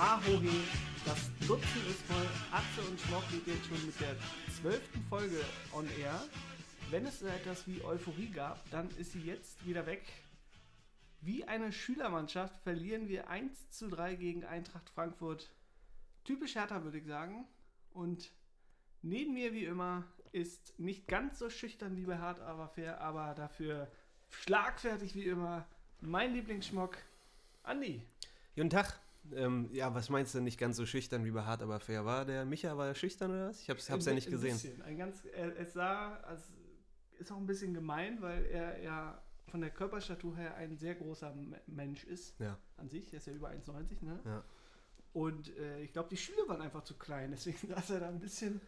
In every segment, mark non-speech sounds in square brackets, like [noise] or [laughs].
Ahohe, das Dutzend ist voll. Atze und Schmock geht jetzt schon mit der zwölften Folge on air. Wenn es so etwas wie Euphorie gab, dann ist sie jetzt wieder weg. Wie eine Schülermannschaft verlieren wir 1 zu 3 gegen Eintracht Frankfurt. Typisch Hertha, würde ich sagen. Und neben mir, wie immer, ist nicht ganz so schüchtern wie bei Hart aber fair, aber dafür schlagfertig wie immer mein Lieblingsschmock, Andi. Guten Tag. Ähm, ja, was meinst du nicht ganz so schüchtern wie bei Hart aber fair? War der Micha, war er schüchtern oder was? Ich hab's, hab's ja nicht Ein gesehen. Bisschen. Ein ganz, er, es sah, als, ist auch ein bisschen gemein, weil er ja von der Körperstatur her ein sehr großer Mensch ist. Ja. An sich, er ist ja über 1,90, ne? Ja. Und äh, ich glaube, die Schüler waren einfach zu klein, deswegen [laughs] saß er da ein bisschen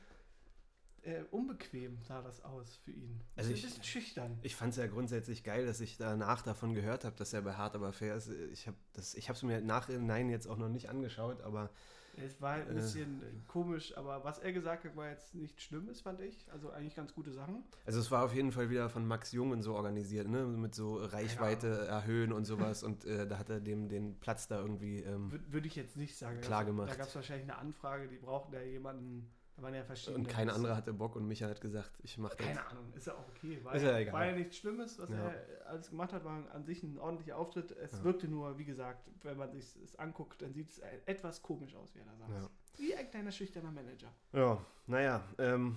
äh, unbequem, sah das aus für ihn. Also ein ich- bisschen schüchtern. Ich fand es ja grundsätzlich geil, dass ich danach davon gehört habe, dass er bei Hart aber fair ist. Ich habe es mir nachhinein jetzt auch noch nicht angeschaut, aber Es war ein Äh. bisschen äh, komisch, aber was er gesagt hat, war jetzt nichts Schlimmes, fand ich. Also eigentlich ganz gute Sachen. also es war auf jeden Fall wieder von Max Jung und so organisiert, ne? Mit so Reichweite erhöhen und sowas und äh, da hat er dem den Platz da irgendwie. Ähm, Würde würd ich jetzt nicht sagen. Klar Da- gemacht. Da gab es wahrscheinlich eine Anfrage, die brauchten ja jemanden. Da waren ja verschiedene. und kein anderer hatte Bock und Micha hat gesagt, ich mach das. Keine Ahnung, ist ja auch okay. War, Ist ja egal. war ja nichts Schlimmes, was Ja. er alles gemacht hat, war an sich ein ordentlicher Auftritt. Es Ja. wirkte nur, wie gesagt, wenn man sich es anguckt, dann sieht es etwas komisch aus, wie er da saß. Wie ein kleiner schüchterner Manager. Ja, naja. Ähm,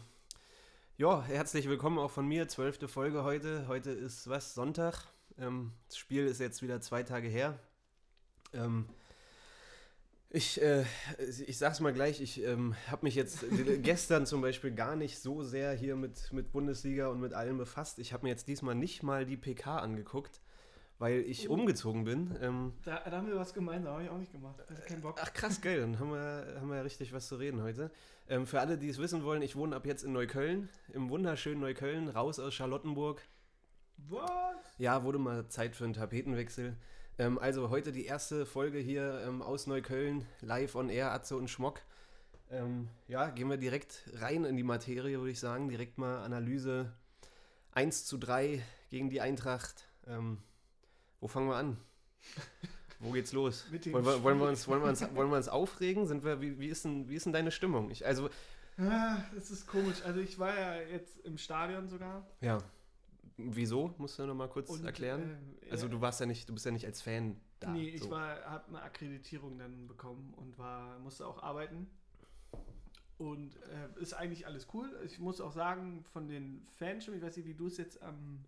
ja, herzlich willkommen auch von mir. Zwölfte Folge heute. Heute ist was? Sonntag. Ähm, das Spiel ist jetzt wieder zwei Tage her. Ähm, ich, äh, ich sag's mal gleich, ich ähm, habe mich jetzt [laughs] gestern zum Beispiel gar nicht so sehr hier mit, mit Bundesliga und mit allem befasst. Ich habe mir jetzt diesmal nicht mal die PK angeguckt, weil ich Oh. umgezogen bin. Ähm, Da, da haben wir was gemeinsam, habe ich auch nicht gemacht. Also kein Bock. Ach krass, geil, dann haben wir, haben wir ja richtig was zu reden heute. Ähm, für alle, die es wissen wollen, ich wohne ab jetzt in Neukölln, im wunderschönen Neukölln, raus aus Charlottenburg. Was? Ja, wurde mal Zeit für einen Tapetenwechsel. Ähm, also heute die erste Folge hier ähm, aus Neukölln, live on air, Atze und Schmock. Ähm, ja, gehen wir direkt rein in die Materie, würde ich sagen. Direkt mal Analyse 1 zu 3 gegen die Eintracht. Ähm, wo fangen wir an? [laughs] Wo geht's los? Wollen wir, wollen, wir uns, wollen, wir uns, wollen wir uns aufregen? Sind wir, wie, wie, ist denn, wie ist denn deine Stimmung? Ich, also, Ah, das ist komisch. Also ich war ja jetzt im Stadion sogar. ja. Wieso? Musst du noch mal kurz Und, erklären? äh, also du warst ja nicht, du bist ja nicht als Fan da. nee, ich so. war, habe eine Akkreditierung dann bekommen und war, musste auch arbeiten. Und äh, ist eigentlich alles cool. Ich muss auch sagen, von den Fanstimmen, ich weiß nicht, wie du es jetzt am,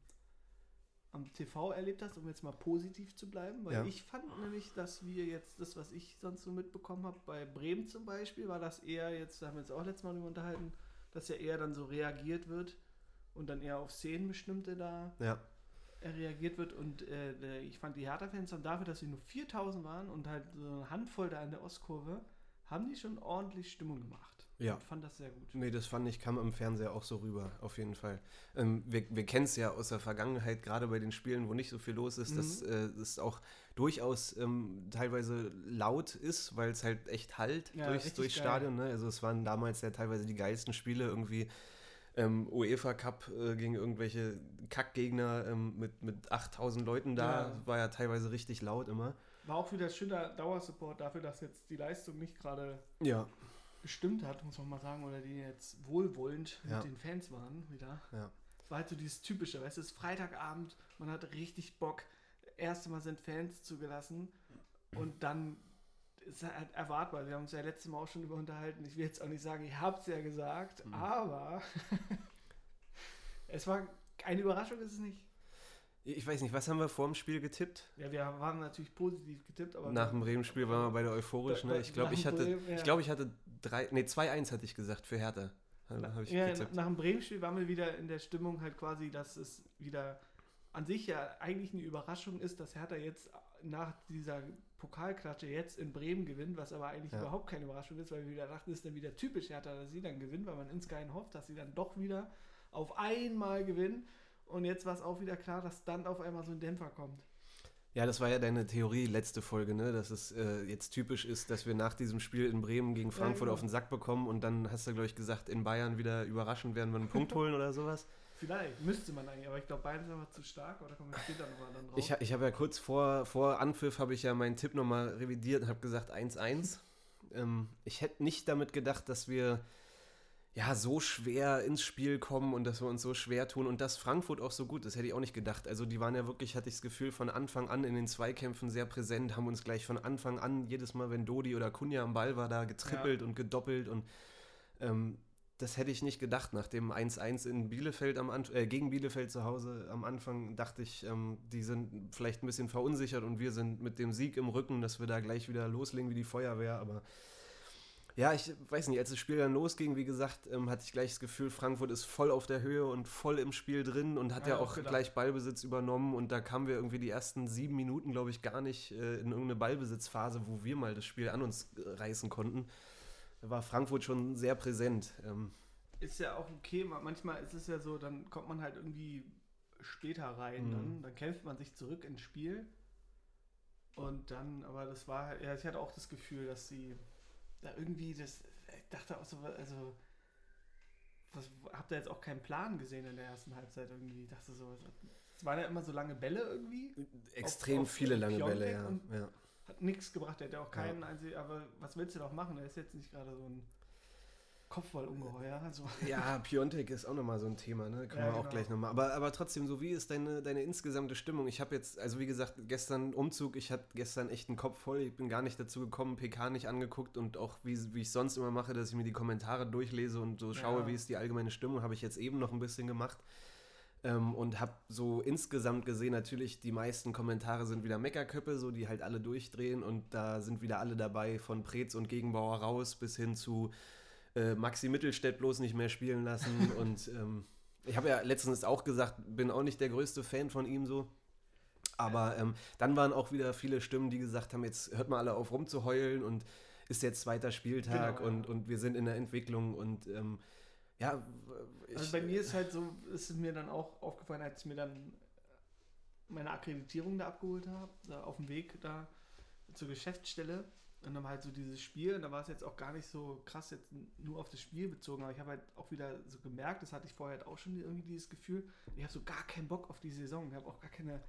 am TV erlebt hast, um jetzt mal positiv zu bleiben, weil Ja. ich fand nämlich, dass wir jetzt das, was ich sonst so mitbekommen habe, bei Bremen zum Beispiel, war das eher jetzt, da haben wir uns auch letztes Mal drüber unterhalten, dass ja eher dann so reagiert wird und dann eher auf Szenen bestimmte da Ja. äh, reagiert wird und äh, ich fand die Hertha-Fans haben dafür, dass sie nur 4000 waren und halt so eine Handvoll da in der Ostkurve, haben die schon ordentlich Stimmung gemacht. Ja. Und fand das sehr gut. Nee, das fand ich, kam im Fernseher auch so rüber, auf jeden Fall. Ähm, wir wir kennen es ja aus der Vergangenheit, gerade bei den Spielen, wo nicht so viel los ist, dass Mhm. äh, es auch durchaus ähm, teilweise laut ist, weil es halt echt halt Ja, durchs, durchs. Stadion. Ne? Also es waren damals ja teilweise die geilsten Spiele, irgendwie ähm, UEFA Cup äh, gegen irgendwelche Kackgegner ähm, mit, mit 8000 Leuten da, Ja. war ja teilweise richtig laut immer. War auch wieder schöner Dauersupport dafür, dass jetzt die Leistung nicht gerade Ja, gestimmt hat, muss man mal sagen, oder die jetzt wohlwollend Ja. mit den Fans waren wieder. ja. Es war halt so dieses Typische, weißt du, es ist Freitagabend, man hat richtig Bock, erste Mal sind Fans zugelassen und dann ist halt erwartbar. Wir haben uns ja letztes Mal auch schon über unterhalten. Ich will jetzt auch nicht sagen, ich hab's ja gesagt, Mhm. aber [laughs] es war eine Überraschung, ist es nicht. Ich weiß nicht, was haben wir vor dem Spiel getippt? Ja, wir waren natürlich positiv getippt, aber Nach dem Bremen-Spiel waren wir beide euphorisch. Ne? Ich glaube, ich hatte, Bremen, ja. ich glaube, ich hatte drei, nee, 2-1 hatte ich gesagt für Hertha. Habe ich ja, getippt. nach dem Bremen-Spiel waren wir wieder in der Stimmung halt quasi, dass es wieder an sich ja eigentlich eine Überraschung ist, dass Hertha jetzt nach dieser Pokalklatsche jetzt in Bremen gewinnt, was aber eigentlich Ja. überhaupt keine Überraschung ist, weil wir wieder dachten, es ist dann wieder typisch Hertha, dass sie dann gewinnen, weil man insgeheim hofft, dass sie dann doch wieder auf einmal gewinnen. Und jetzt war es auch wieder klar, dass dann auf einmal so ein Dämpfer kommt. Ja, das war ja deine Theorie letzte Folge, ne? dass es äh, jetzt typisch ist, dass wir nach diesem Spiel in Bremen gegen Frankfurt genau. auf den Sack bekommen und dann hast du, glaube ich, gesagt, in Bayern wieder überraschend werden wir einen Punkt [laughs] holen oder sowas. Vielleicht, müsste man eigentlich, aber ich glaube, Bayern sind aber zu stark, oder kommen wir später nochmal dann drauf? Ich, ich habe ja kurz vor, vor Anpfiff habe ich ja meinen Tipp nochmal revidiert und habe gesagt 1-1. [laughs] Ähm, ich hätte nicht damit gedacht, dass wir ja so schwer ins Spiel kommen und dass wir uns so schwer tun und dass Frankfurt auch so gut ist, hätte ich auch nicht gedacht. Also die waren ja wirklich, hatte ich das Gefühl, von Anfang an in den Zweikämpfen sehr präsent, haben uns gleich von Anfang an, jedes Mal, wenn Dodi oder Kunja am Ball war, da getrippelt ja. und gedoppelt und ähm, das hätte ich nicht gedacht. Nach dem 1-1 in Bielefeld am äh, gegen Bielefeld zu Hause am Anfang dachte ich, ähm, die sind vielleicht ein bisschen verunsichert und wir sind mit dem Sieg im Rücken, dass wir da gleich wieder loslegen wie die Feuerwehr, aber ja, ich weiß nicht, als das Spiel dann losging, wie gesagt, ähm, hatte ich gleich das Gefühl, Frankfurt ist voll auf der Höhe und voll im Spiel drin und hat ja, ja auch gedacht. gleich Ballbesitz übernommen und da kamen wir irgendwie die ersten sieben Minuten, glaube ich, gar nicht äh, in irgendeine Ballbesitzphase, wo wir mal das Spiel an uns äh, reißen konnten. Da war Frankfurt schon sehr präsent. Ähm. Ist ja auch okay, manchmal ist es ja so, dann kommt man halt irgendwie später rein, mhm. dann, dann kämpft man sich zurück ins Spiel und dann, aber das war, ja, ich hatte auch das Gefühl, dass sie da irgendwie das, ich dachte auch so, also, was, habt ihr jetzt auch keinen Plan gesehen in der ersten Halbzeit irgendwie? Ich dachte so, es waren ja immer so lange Bälle irgendwie. Extrem auf, auf viele lange Piontek Bälle, ja. ja. Hat nichts gebracht, der hat ja auch keinen ja. einzigen, aber was willst du doch machen? Er ist jetzt nicht gerade so ein Kopfballungeheuer. Also. Ja, Piontek ist auch nochmal so ein Thema, ne? Können ja, wir auch genau. gleich nochmal. Aber, aber trotzdem, so wie ist deine, deine insgesamte Stimmung? Ich habe jetzt, also wie gesagt, gestern Umzug, ich hatte gestern echt einen Kopf voll. Ich bin gar nicht dazu gekommen, PK nicht angeguckt und auch wie, wie ich sonst immer mache, dass ich mir die Kommentare durchlese und so schaue, ja. wie ist die allgemeine Stimmung, habe ich jetzt eben noch ein bisschen gemacht. Ähm, und habe so insgesamt gesehen, natürlich die meisten Kommentare sind wieder Meckerköppe, so die halt alle durchdrehen und da sind wieder alle dabei, von Preetz und Gegenbauer raus bis hin zu äh, Maxi Mittelstädt bloß nicht mehr spielen lassen. [laughs] und ähm, ich habe ja letztens auch gesagt, bin auch nicht der größte Fan von ihm so. Aber ähm, dann waren auch wieder viele Stimmen, die gesagt haben, jetzt hört mal alle auf rumzuheulen und ist jetzt zweiter Spieltag genau, und, und wir sind in der Entwicklung und ähm, ja. Ich, also bei mir ist halt so, ist es mir dann auch aufgefallen, als ich mir dann meine Akkreditierung da abgeholt habe, auf dem Weg da zur Geschäftsstelle, und dann halt so dieses Spiel, und da war es jetzt auch gar nicht so krass jetzt nur auf das Spiel bezogen, aber ich habe halt auch wieder so gemerkt, das hatte ich vorher halt auch schon irgendwie dieses Gefühl, ich habe so gar keinen Bock auf die Saison, ich habe auch gar keine,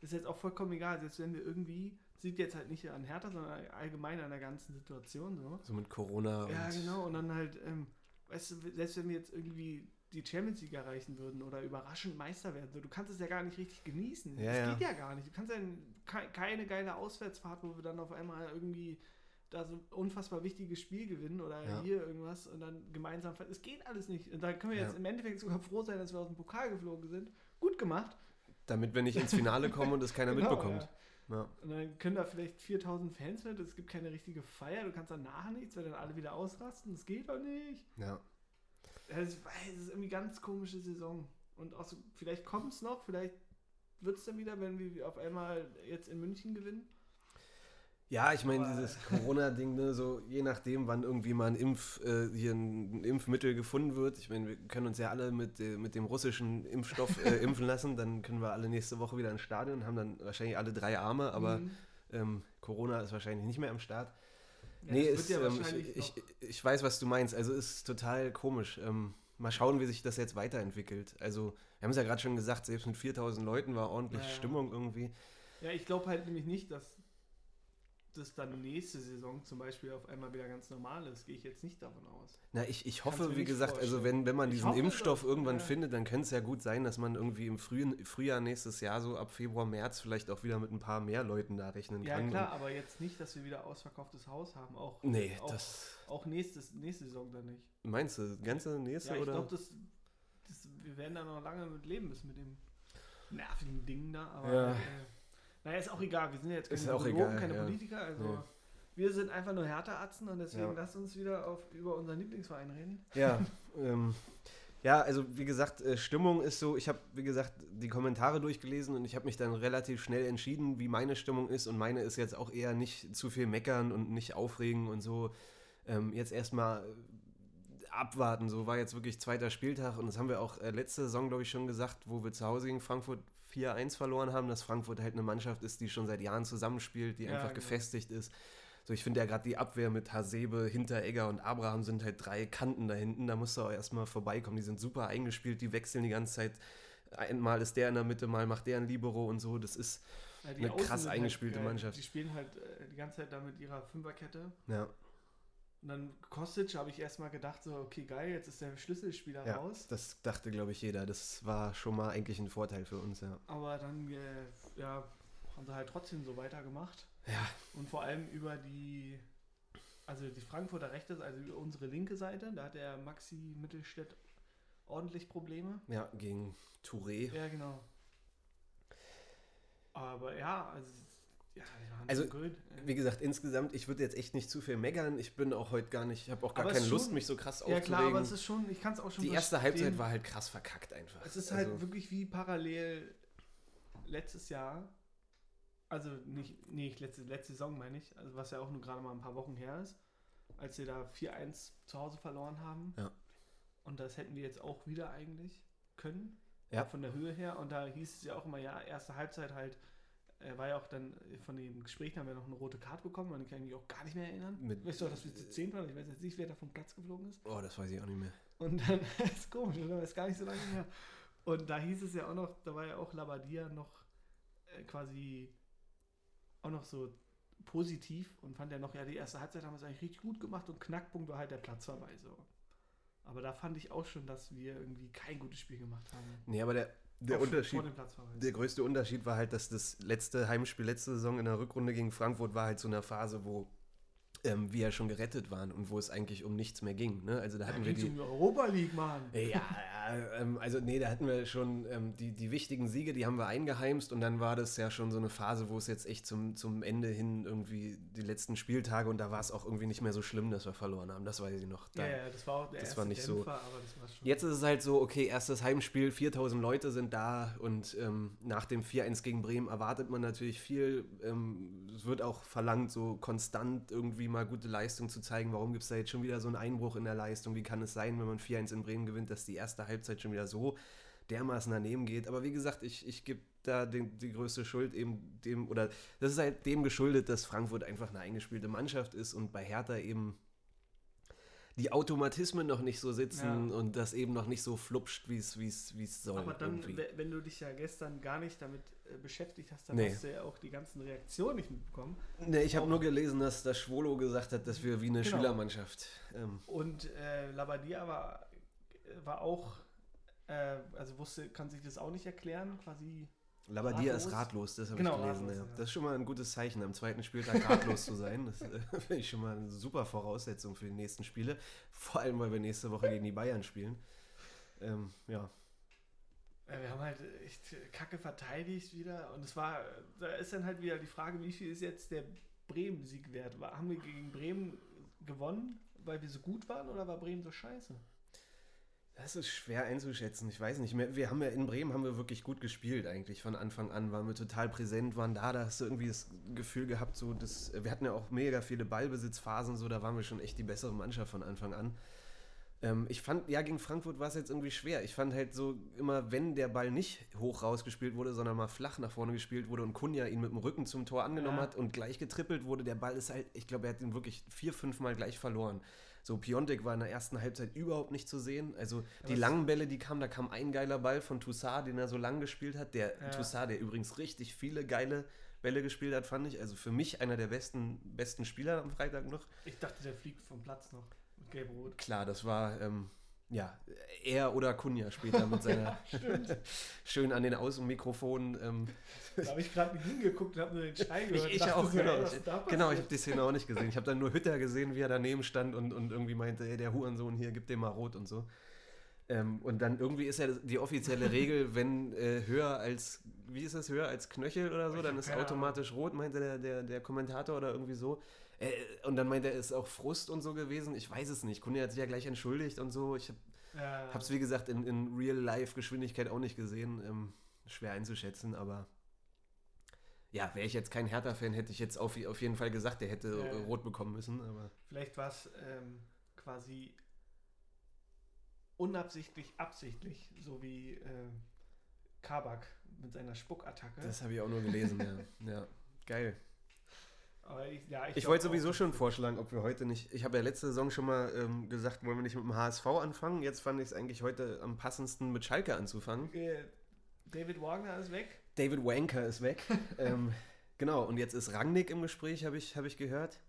das ist jetzt auch vollkommen egal, jetzt wenn wir irgendwie, sieht jetzt halt nicht an Hertha, sondern allgemein an der ganzen Situation so. So mit Corona Ja, genau, und dann halt, ähm, weißt du, selbst wenn wir jetzt irgendwie die Champions League erreichen würden oder überraschend Meister werden. So, du kannst es ja gar nicht richtig genießen. Ja, das ja. geht ja gar nicht. Du kannst ja keine geile Auswärtsfahrt, wo wir dann auf einmal irgendwie da so ein unfassbar wichtiges Spiel gewinnen oder ja. hier irgendwas und dann gemeinsam. Es geht alles nicht. Und da können wir jetzt im Endeffekt sogar froh sein, dass wir aus dem Pokal geflogen sind. Gut gemacht. Damit wir nicht ins Finale kommen und es keiner [laughs] genau, mitbekommt. Ja. Und dann können da vielleicht 4000 Fans mit, es gibt keine richtige Feier, du kannst danach nichts, weil dann alle wieder ausrasten. Das geht doch nicht. Ja. Es ist irgendwie ganz komische Saison. Und auch so, vielleicht kommt es noch, vielleicht wird es dann wieder, wenn wir auf einmal jetzt in München gewinnen. Ja, ich meine, dieses Corona-Ding, ne, so je nachdem, wann irgendwie mal ein, Impf, äh, hier ein, Impfmittel gefunden wird. Ich meine, wir können uns ja alle mit, äh, mit dem russischen Impfstoff äh, [laughs] impfen lassen. Dann können wir alle nächste Woche wieder ins Stadion, und haben dann wahrscheinlich alle drei Arme, aber mhm. ähm, Corona ist wahrscheinlich nicht mehr am Start. Ja, nee, ist, ja ähm, ich, ich, ich, weiß, was du meinst. Also ist total komisch. Ähm, mal schauen, wie sich das jetzt weiterentwickelt. Also, wir haben es ja gerade schon gesagt, selbst mit 4000 Leuten war ordentlich ja, Stimmung irgendwie. Ja, ich glaube halt nämlich nicht, dass das dann nächste Saison zum Beispiel auf einmal wieder ganz normal ist, gehe ich jetzt nicht davon aus. Na, ich, ich hoffe, wie gesagt, vorstellen. also wenn, wenn man diesen Impfstoff doch, irgendwann ja. findet, dann könnte es ja gut sein, dass man irgendwie im frühen, Frühjahr nächstes Jahr, so ab Februar, März, vielleicht auch wieder mit ein paar mehr Leuten da rechnen ja, kann. Ja, klar, aber jetzt nicht, dass wir wieder ausverkauftes Haus haben. Auch, nee, auch, das. Auch nächstes, nächste Saison dann nicht. Meinst du, ganze nächste ja, ich oder? Ich glaube, das, das, wir werden da noch lange mit leben müssen mit dem nervigen Ding da, aber. Ja. Äh, naja, ist auch egal. Wir sind ja jetzt keine, Biologen, keine ja. Politiker, also. Ja. Wir sind einfach nur Härteatzen und deswegen ja. lasst uns wieder auf, über unseren Lieblingsverein reden. Ja, [laughs] ähm, ja, also wie gesagt, äh, Stimmung ist so, ich habe, wie gesagt, die Kommentare durchgelesen und ich habe mich dann relativ schnell entschieden, wie meine Stimmung ist und meine ist jetzt auch eher nicht zu viel meckern und nicht aufregen und so. Ähm, jetzt erstmal abwarten, so war jetzt wirklich zweiter Spieltag und das haben wir auch äh, letzte Saison, glaube ich, schon gesagt, wo wir zu Hause gegen Frankfurt 4-1 verloren haben, dass Frankfurt halt eine Mannschaft ist, die schon seit Jahren zusammenspielt, die ja, einfach genau. gefestigt ist. So, ich finde ja gerade die Abwehr mit Hasebe, Hinteregger und Abraham sind halt drei Kanten da hinten. Da musst du auch erstmal vorbeikommen. Die sind super eingespielt, die wechseln die ganze Zeit. Einmal ist der in der Mitte, mal macht der ein Libero und so. Das ist ja, eine Außen krass eingespielte halt, Mannschaft. Die spielen halt äh, die ganze Zeit da mit ihrer Fünferkette. Ja. Und dann Kostic habe ich erstmal gedacht, so, okay, geil, jetzt ist der Schlüsselspieler Ja, raus. das dachte, glaube ich, jeder. Das war schon mal eigentlich ein Vorteil für uns, ja. Aber dann, äh, ja, haben sie halt trotzdem so weitergemacht. Ja, Und vor allem über die, also die Frankfurter rechte, also über unsere linke Seite, da hat der Maxi Mittelstädt ordentlich Probleme. ja gegen Touré. Ja, genau. Aber ja, also, Also. Wie gesagt, insgesamt, ich würde jetzt echt nicht zu viel meckern. Ich bin auch heute gar nicht, ich habe auch gar Aber keine Lust, schon- mich so krass Ja aufzuregen. klar, aber es ist schon, ich kann es auch schon die erste. Halbzeit war halt krass verkackt einfach. Es ist halt Also, wirklich wie parallel letztes Jahr. Also nicht, nee, letzte, letzte Saison meine ich, also was ja auch nur gerade mal ein paar Wochen her ist, als wir da 4-1 zu Hause verloren haben. Ja. Und das hätten wir jetzt auch wieder eigentlich können. Ja. Von der Höhe her. Und da hieß es ja auch immer, ja, erste Halbzeit halt, äh, war ja auch dann äh, von den Gesprächen haben wir noch eine rote Karte bekommen, an die kann ich mich auch gar nicht mehr erinnern. Mit- weißt du, dass wir zu 10 waren? Ich weiß jetzt nicht, wer da vom Platz geflogen ist. oh, das weiß ich auch nicht mehr. Und dann [laughs] ist komisch, oder? Ist gar nicht so lange her. Und da hieß es ja auch noch, da war ja auch Labadia noch äh, quasi auch noch so positiv und fand ja noch, ja, die erste Halbzeit haben wir es eigentlich richtig gut gemacht und Knackpunkt war halt der Platzverweis. So. Aber da fand ich auch schon, dass wir irgendwie kein gutes Spiel gemacht haben. Nee, aber der, der Auch Unterschied, der größte Unterschied war halt, dass das letzte Heimspiel letzte Saison in der Rückrunde gegen Frankfurt war halt so eine Phase, wo ähm, wir ja schon gerettet waren und wo es eigentlich um nichts mehr ging. Ne? Also da da hatten wir ging die. um Europa League, Mann. Ja, ja, ähm, also nee, da hatten wir schon ähm, die, die wichtigen Siege, die haben wir eingeheimst und dann war das ja schon so eine Phase, wo es jetzt echt zum, zum Ende hin irgendwie die letzten Spieltage und da war es auch irgendwie nicht mehr so schlimm, dass wir verloren haben. Das weiß ich noch. Da, Ja, ja, das war auch der das erste war nicht so. Dämpfer, aber das war schon. Jetzt ist es halt so, okay, erstes Heimspiel, 4000 Leute sind da und ähm, nach dem 4-1 gegen Bremen erwartet man natürlich viel. Ähm, es wird auch verlangt, so konstant irgendwie mal gute Leistung zu zeigen. Warum gibt es da jetzt schon wieder so einen Einbruch in der Leistung? Wie kann es sein, wenn man 4-1 in Bremen gewinnt, dass die erste Halbzeit schon wieder so dermaßen daneben geht? Aber wie gesagt, ich, ich gebe da den, die größte Schuld eben dem, oder das ist halt dem geschuldet, dass Frankfurt einfach eine eingespielte Mannschaft ist und bei Hertha eben die Automatismen noch nicht so sitzen Ja. und das eben noch nicht so flupscht, wie es wie es wie es soll. Aber dann, irgendwie. we- wenn du dich ja gestern gar nicht damit beschäftigt hast, dann Nee. hast du ja auch die ganzen Reaktionen nicht mitbekommen. Nee, ich habe nur gelesen, dass das Schwolo gesagt hat, dass wir wie eine Genau. Schülermannschaft. Ähm, Und äh, Labadia war, war auch, äh, also wusste, kann sich das auch nicht erklären, quasi. Labadia Ratlos? ist ratlos, das habe Genau, ich gelesen. ratlos, ja. ja. Das ist schon mal ein gutes Zeichen, am zweiten Spieltag ratlos zu sein. Das äh, [laughs] finde ich schon mal eine super Voraussetzung für die nächsten Spiele. Vor allem, weil wir nächste Woche gegen die Bayern spielen. Ähm, ja, Äh, wir haben halt echt kacke verteidigt wieder. Und es war, da ist dann halt wieder die Frage, wie viel ist jetzt der Bremen-Sieg wert? Haben wir gegen Bremen gewonnen, weil wir so gut waren oder war Bremen so scheiße? Das ist schwer einzuschätzen. Ich weiß nicht mehr. Wir haben ja in Bremen haben wir wirklich gut gespielt eigentlich von Anfang an. Waren wir total präsent, waren da. Da hast du irgendwie das Gefühl gehabt, so das. Wir hatten ja auch mega viele Ballbesitzphasen, so da waren wir schon echt die bessere Mannschaft von Anfang an. Ähm, ich fand, ja, gegen Frankfurt war es jetzt irgendwie schwer. Ich fand halt so immer, wenn der Ball nicht hoch rausgespielt wurde, sondern mal flach nach vorne gespielt wurde und Kunja ihn mit dem Rücken zum Tor angenommen Ja. hat und gleich getrippelt wurde, der Ball ist halt, ich glaube, er hat ihn wirklich vier, fünf Mal gleich verloren. So, Piontek war in der ersten Halbzeit überhaupt nicht zu sehen. Also die langen Bälle, die kamen, da kam ein geiler Ball von Toussaint, den er so lang gespielt hat. Der Ja. Toussaint, der übrigens richtig viele geile Bälle gespielt hat, fand ich. Also für mich einer der besten, besten Spieler am Freitag noch. Ich dachte, der fliegt vom Platz noch. Mit Gelb-Rot. Klar, das war, ähm, ja, er oder Kunja später mit seiner [laughs] Stimmt. schön an den Außenmikrofonen. Ähm, Da habe ich gerade hingeguckt und habe nur den Schrei gehört. ich ich auch, so, genau. ey, genau, ich habe die Szene auch nicht gesehen. Ich habe dann nur Hütter gesehen, wie er daneben stand und, und irgendwie meinte, ey, der Hurensohn hier, gib dem mal rot und so. Ähm, und dann irgendwie ist ja die offizielle Regel, [laughs] wenn äh, höher als, wie ist das, höher als Knöchel oder so, dann ist automatisch rot, meinte der, der, der Kommentator oder irgendwie so. Äh, und dann meinte er, es ist auch Frust und so gewesen. Ich weiß es nicht. Kunde hat sich ja gleich entschuldigt und so. Ich habe Ja, Hab's wie gesagt in, in Real-Life-Geschwindigkeit auch nicht gesehen. Ähm, schwer einzuschätzen, aber ja, wäre ich jetzt kein Hertha-Fan, hätte ich jetzt auf, auf jeden Fall gesagt, der hätte Ja. äh, rot bekommen müssen. Aber Vielleicht war es ähm, quasi unabsichtlich, absichtlich, so wie äh, Kabak mit seiner Spuckattacke. das habe ich auch nur gelesen, [laughs] ja. ja. Geil. Ich, ja, Ich glaub wollte sowieso schon vorschlagen, ob wir heute nicht. Ich habe ja letzte Saison schon mal ähm, gesagt, wollen wir nicht mit dem HSV anfangen. Jetzt fand ich es eigentlich heute am passendsten, mit Schalke anzufangen. Äh, David Wagner ist weg. David Wanker ist weg. [laughs] ähm, genau, und jetzt ist Rangnick im Gespräch, habe ich, hab ich gehört.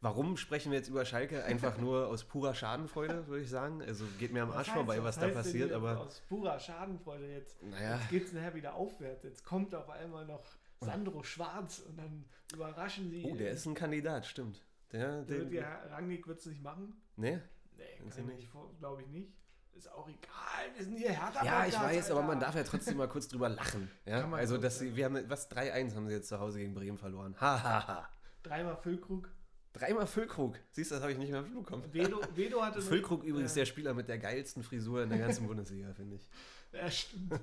Warum sprechen wir jetzt über Schalke? Einfach [laughs] nur aus purer Schadenfreude, würde ich sagen. Also geht mir am Arsch vorbei, was, was da passiert, aber. Aus purer Schadenfreude jetzt. Naja. Jetzt geht es nachher wieder aufwärts. Jetzt kommt auf einmal noch Sandro Schwarz und dann überraschen sie. Oh, der ist ein Kandidat, stimmt. Der, Der, den, der Rangnick wird es nicht machen. ne? Nee, Weiß kann ich glaube ich nicht. Ist auch egal, wir sind hier härter. Ja, ich weiß, aber man darf ja trotzdem mal kurz drüber lachen. [laughs] Ja? Kann man Also, dass sie, wir haben, was, 3-1 haben sie jetzt zu Hause gegen Bremen verloren. Hahaha. Ha, ha. Dreimal Füllkrug. Dreimal Füllkrug. Siehst du, das habe ich nicht mehr mitbekommen. Vedo, Vedo [laughs] hatte. Füllkrug übrigens äh, der Spieler mit der geilsten Frisur in der ganzen [laughs] Bundesliga, finde ich. Ja, stimmt.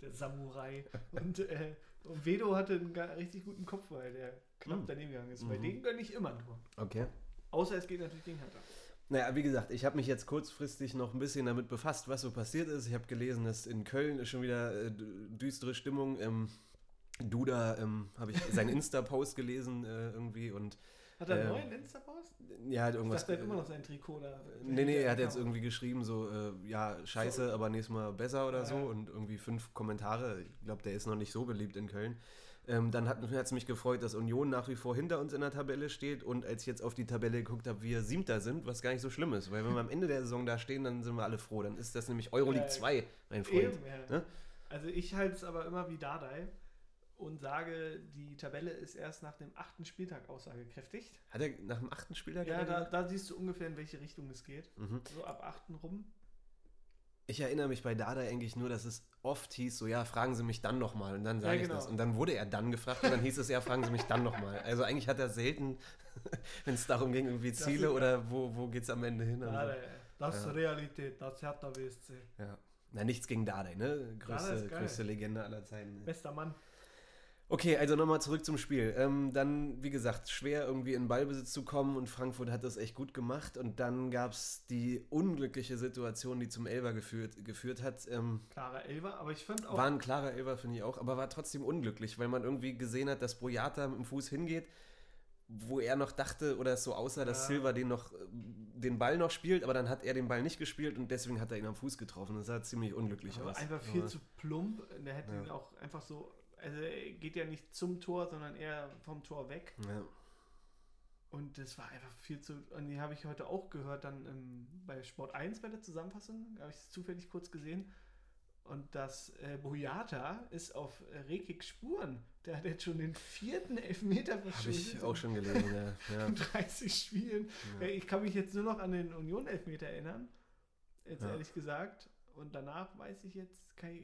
der Samurai. Und, äh, und Vedo hatte einen richtig guten Kopf, weil der knapp Hm. daneben gegangen ist. Bei Mhm. denen gönne ich immer nur. Okay. Außer es geht natürlich gegen Hertha. Naja, wie gesagt, ich habe mich jetzt kurzfristig noch ein bisschen damit befasst, was so passiert ist. Ich habe gelesen, dass in Köln ist schon wieder äh, düstere Stimmung. Ähm, Duda ähm, habe ich seinen [laughs] Insta-Post gelesen äh, irgendwie und Hat er einen Ähm, neuen Insta-Post? ja, Ich irgendwas. dachte, er hat immer noch sein Trikot da. Nee, nee, er hat jetzt irgendwie geschrieben, so, äh, ja, scheiße, aber nächstes Mal besser oder Ja, so ja. und irgendwie fünf Kommentare. Ich glaube, der ist noch nicht so beliebt in Köln. Ähm, dann hat es mich gefreut, dass Union nach wie vor hinter uns in der Tabelle steht und als ich jetzt auf die Tabelle geguckt habe, wir Siebter sind, was gar nicht so schlimm ist, weil wenn wir am Ende der Saison da stehen, dann sind wir alle froh. Dann ist das nämlich Euroleague Ja, 2, mein Freund. Eben, ja. Ne? Also ich halte es aber immer wie Dardai und sage, die Tabelle ist erst nach dem achten Spieltag aussagekräftig. Hat er nach dem achten Spieler Ja, da, da siehst du ungefähr, in welche Richtung es geht. Mhm. So ab achten rum. Ich erinnere mich bei Dada eigentlich nur, dass es oft hieß, so ja, fragen Sie mich dann nochmal. Und dann sage Ja, ich genau. das. Und dann wurde er dann gefragt und dann hieß es ja, fragen Sie mich dann nochmal. Also eigentlich hat er selten, [laughs] wenn es darum ging, irgendwie Das Ziele ist- oder wo, wo geht es am Ende hin. und so. Das ist Ja. Realität, das Hertha WSC. Ja. Na, nichts gegen Dardai, ne? Größte, geil. größte Legende aller Zeiten. Bester Mann. Okay, also nochmal zurück zum Spiel. Ähm, dann, wie gesagt, schwer irgendwie in Ballbesitz zu kommen und Frankfurt hat das echt gut gemacht. Und dann gab es die unglückliche Situation, die zum Elber geführt, geführt hat. Ähm, Klarer Elfer, aber ich fand auch. War ein klarer Elfer, finde ich auch, aber war trotzdem unglücklich, weil man irgendwie gesehen hat, dass Boyata mit dem Fuß hingeht, wo er noch dachte oder es so aussah, dass Ja. Silva den, noch, den Ball noch spielt, aber dann hat er den Ball nicht gespielt und deswegen hat er ihn am Fuß getroffen. Das sah ziemlich unglücklich aber aus. einfach viel aber, zu plump. Der hätte Ja. ihn auch einfach so. Also er geht ja nicht zum Tor, sondern eher vom Tor weg. Ja. Und das war einfach viel zu. Und die habe ich heute auch gehört, dann im, bei Sport 1 bei der Zusammenfassung. Da habe ich es zufällig kurz gesehen. Und das äh, Boyata ist auf äh, Rekik Spuren. Der hat jetzt schon den vierten Elfmeter Habe verschuldet. ich auch schon gelesen, ja. [laughs] ja. in 30 Spielen. Ja. Ich kann mich jetzt nur noch an den Union-Elfmeter erinnern. Jetzt Ja. ehrlich gesagt. Und danach weiß ich jetzt,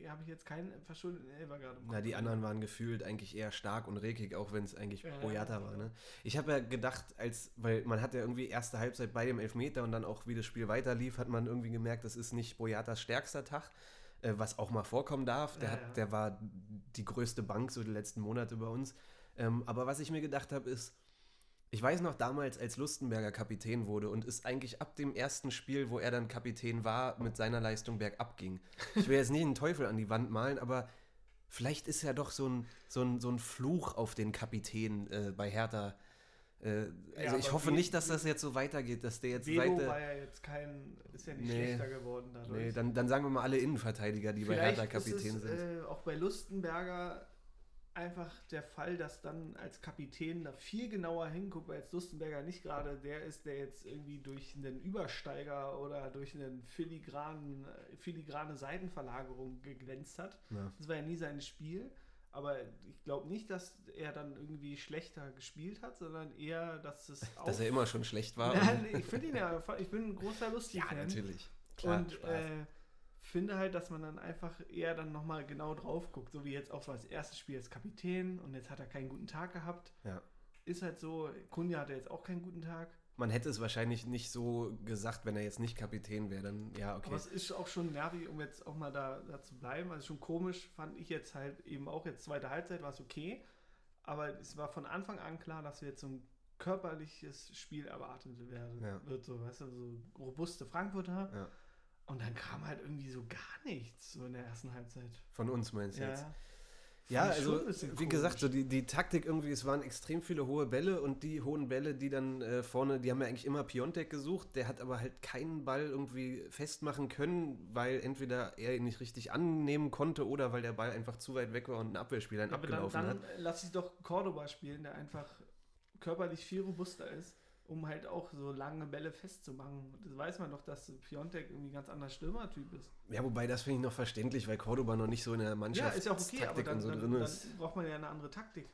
habe ich jetzt keinen verschuldeten Elfer gerade. Na, die anderen waren gefühlt eigentlich eher stark und rekig, auch wenn es eigentlich Ja, Boyata war. Ne? Ich habe ja gedacht, als, weil man hat ja irgendwie erste Halbzeit bei dem Elfmeter und dann auch, wie das Spiel weiterlief, hat man irgendwie gemerkt, das ist nicht Boyatas stärkster Tag, äh, was auch mal vorkommen darf. Der, Ja, hat, der war die größte Bank so die letzten Monate bei uns. Ähm, aber was ich mir gedacht habe, ist, ich weiß noch damals, als Lustenberger Kapitän wurde und es eigentlich ab dem ersten Spiel, wo er dann Kapitän war, mit seiner Leistung bergab ging. Ich will jetzt nicht einen Teufel an die Wand malen, aber vielleicht ist ja doch so ein, so ein, so ein Fluch auf den Kapitän äh, bei Hertha. Äh, also ich aber hoffe nicht, dass das jetzt so weitergeht, dass der jetzt Vedo seit war ja jetzt kein, ist ja nicht Nee. schlechter geworden dadurch. Nee, dann, dann sagen wir mal alle Innenverteidiger, die bei Vielleicht Hertha Kapitän ist es, sind. Äh, auch bei Lustenberger einfach der Fall, dass dann als Kapitän da viel genauer hinguckt, weil jetzt Lustenberger nicht gerade der ist, der jetzt irgendwie durch einen Übersteiger oder durch einen filigranen, filigrane Seitenverlagerung geglänzt hat. Ja. Das war ja nie sein Spiel. Aber ich glaube nicht, dass er dann irgendwie schlechter gespielt hat, sondern eher, dass es auch. Dass er immer schon schlecht war. [laughs] Nein, ich finde ihn ja, ich bin ein großer Lustig-Fan. ja, natürlich. Klar, Und Spaß. äh, finde halt, dass man dann einfach eher dann nochmal genau drauf guckt. So wie jetzt auch so als erstes Spiel als Kapitän und jetzt hat er keinen guten Tag gehabt. Ja. Ist halt so, Kunja hatte jetzt auch keinen guten Tag. Man hätte es wahrscheinlich nicht so gesagt, wenn er jetzt nicht Kapitän wäre. Dann, ja, okay. Aber es ist auch schon nervig, um jetzt auch mal da, da zu bleiben. Also schon komisch fand ich jetzt halt eben auch jetzt zweite Halbzeit war es okay. Aber es war von Anfang an klar, dass wir jetzt so ein körperliches Spiel erwartet werden Ja. wird. So, weißt du, so robuste Frankfurter. Ja. Und dann kam halt irgendwie so gar nichts so in der ersten Halbzeit. Von uns meinst du jetzt? Ja, Ja, ich schon also wie gesagt, komisch. so die, die Taktik irgendwie, es waren extrem viele hohe Bälle und die hohen Bälle, die dann äh, vorne, die haben ja eigentlich immer Piontek gesucht, der hat aber halt keinen Ball irgendwie festmachen können, weil entweder er ihn nicht richtig annehmen konnte oder weil der Ball einfach zu weit weg war und ein Abwehrspieler ihn Aber dann, abgelaufen dann hat. lass ich doch Cordoba spielen, der einfach körperlich viel robuster ist. Um halt auch so lange Bälle festzumachen. Das weiß man doch, dass Piontek irgendwie ein ganz anderer Stürmertyp ist. Ja, wobei das finde ich noch verständlich, weil Cordoba noch nicht so in der Mannschaft Ja, ist ja auch okay, aber dann, so dann, drin dann ist. braucht man ja eine andere Taktik.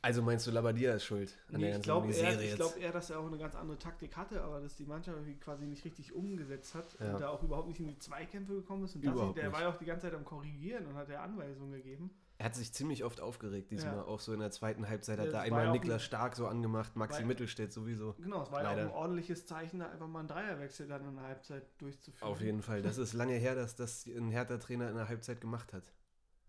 Also meinst du, Labadia ist schuld an Nee, der ich ganzen glaube eher, Misere ich jetzt? glaub eher, dass er auch eine ganz andere Taktik hatte, aber dass die Mannschaft irgendwie quasi nicht richtig umgesetzt hat Ja. und da auch überhaupt nicht in die Zweikämpfe gekommen ist. Und das, der nicht. war ja auch die ganze Zeit am Korrigieren und hat ja Anweisungen gegeben. Er hat sich ziemlich oft aufgeregt, diesmal Ja. auch so in der zweiten Halbzeit. Ja, Hat da einmal ja Niklas ein- Stark so angemacht, Maxi Mittelstädt sowieso. Genau, es war ja Leider. auch ein ordentliches Zeichen, da einfach mal einen Dreierwechsel dann in der Halbzeit durchzuführen. Auf jeden Fall. Das ist lange her, dass das ein härter Trainer in der Halbzeit gemacht hat.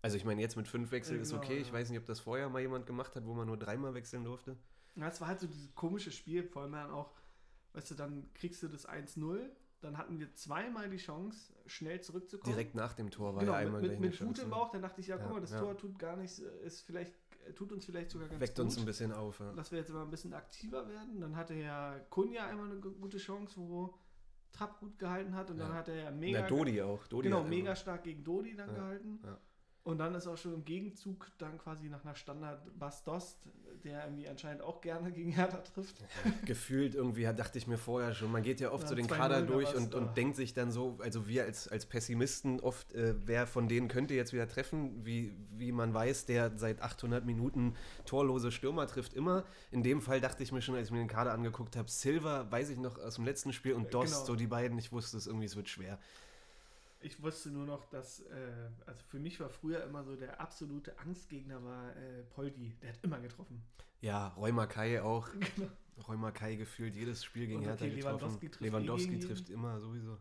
Also ich meine, jetzt mit fünf Wechseln Ja, ist genau, okay. Ich ja. weiß nicht, ob das vorher mal jemand gemacht hat, wo man nur dreimal wechseln durfte. Ja, es war halt so dieses komische Spiel, vor allem dann auch, weißt du, dann kriegst du das 1-0, dann hatten wir zweimal die Chance, schnell zurückzukommen. Direkt nach dem Tor war genau, ja einmal mit, mit, mit Wut im Bauch, dann dachte ich, ja, guck Ja, mal, das ja. Tor tut gar nichts, ist vielleicht, tut uns vielleicht sogar ganz Weckt gut. uns ein bisschen auf. Ja. dass wir jetzt immer ein bisschen aktiver werden. Dann hatte ja Kunja einmal eine gu- gute Chance, wo Trapp gut gehalten hat und dann hat er ja mega, Na, Dodi auch. Dodi genau, mega stark gegen Dodi dann gehalten. ja. Und dann ist auch schon im Gegenzug dann quasi nach einer Standard Bas Dost, der irgendwie anscheinend auch gerne gegen Hertha trifft. Gefühlt irgendwie dachte ich mir vorher schon, man geht ja oft Ja, so den 2-0 Kader durch und, und denkt sich dann so, also wir als, als Pessimisten oft, äh, wer von denen könnte jetzt wieder treffen, wie, wie man weiß, der seit 800 Minuten torlose Stürmer trifft immer. In dem Fall dachte ich mir schon, als ich mir den Kader angeguckt habe, Silva, weiß ich noch aus dem letzten Spiel und Äh, Dost, genau. so die beiden, ich wusste es irgendwie, es wird schwer. Ich wusste nur noch, dass, äh, also für mich war früher immer so der absolute Angstgegner war äh, Poldi. Der hat immer getroffen. Ja, Rheuma Kai auch. [laughs] Genau. Rheuma Kai gefühlt jedes Spiel gegen Hertha okay, getroffen. Lewandowski trifft eh Lewandowski trifft immer sowieso.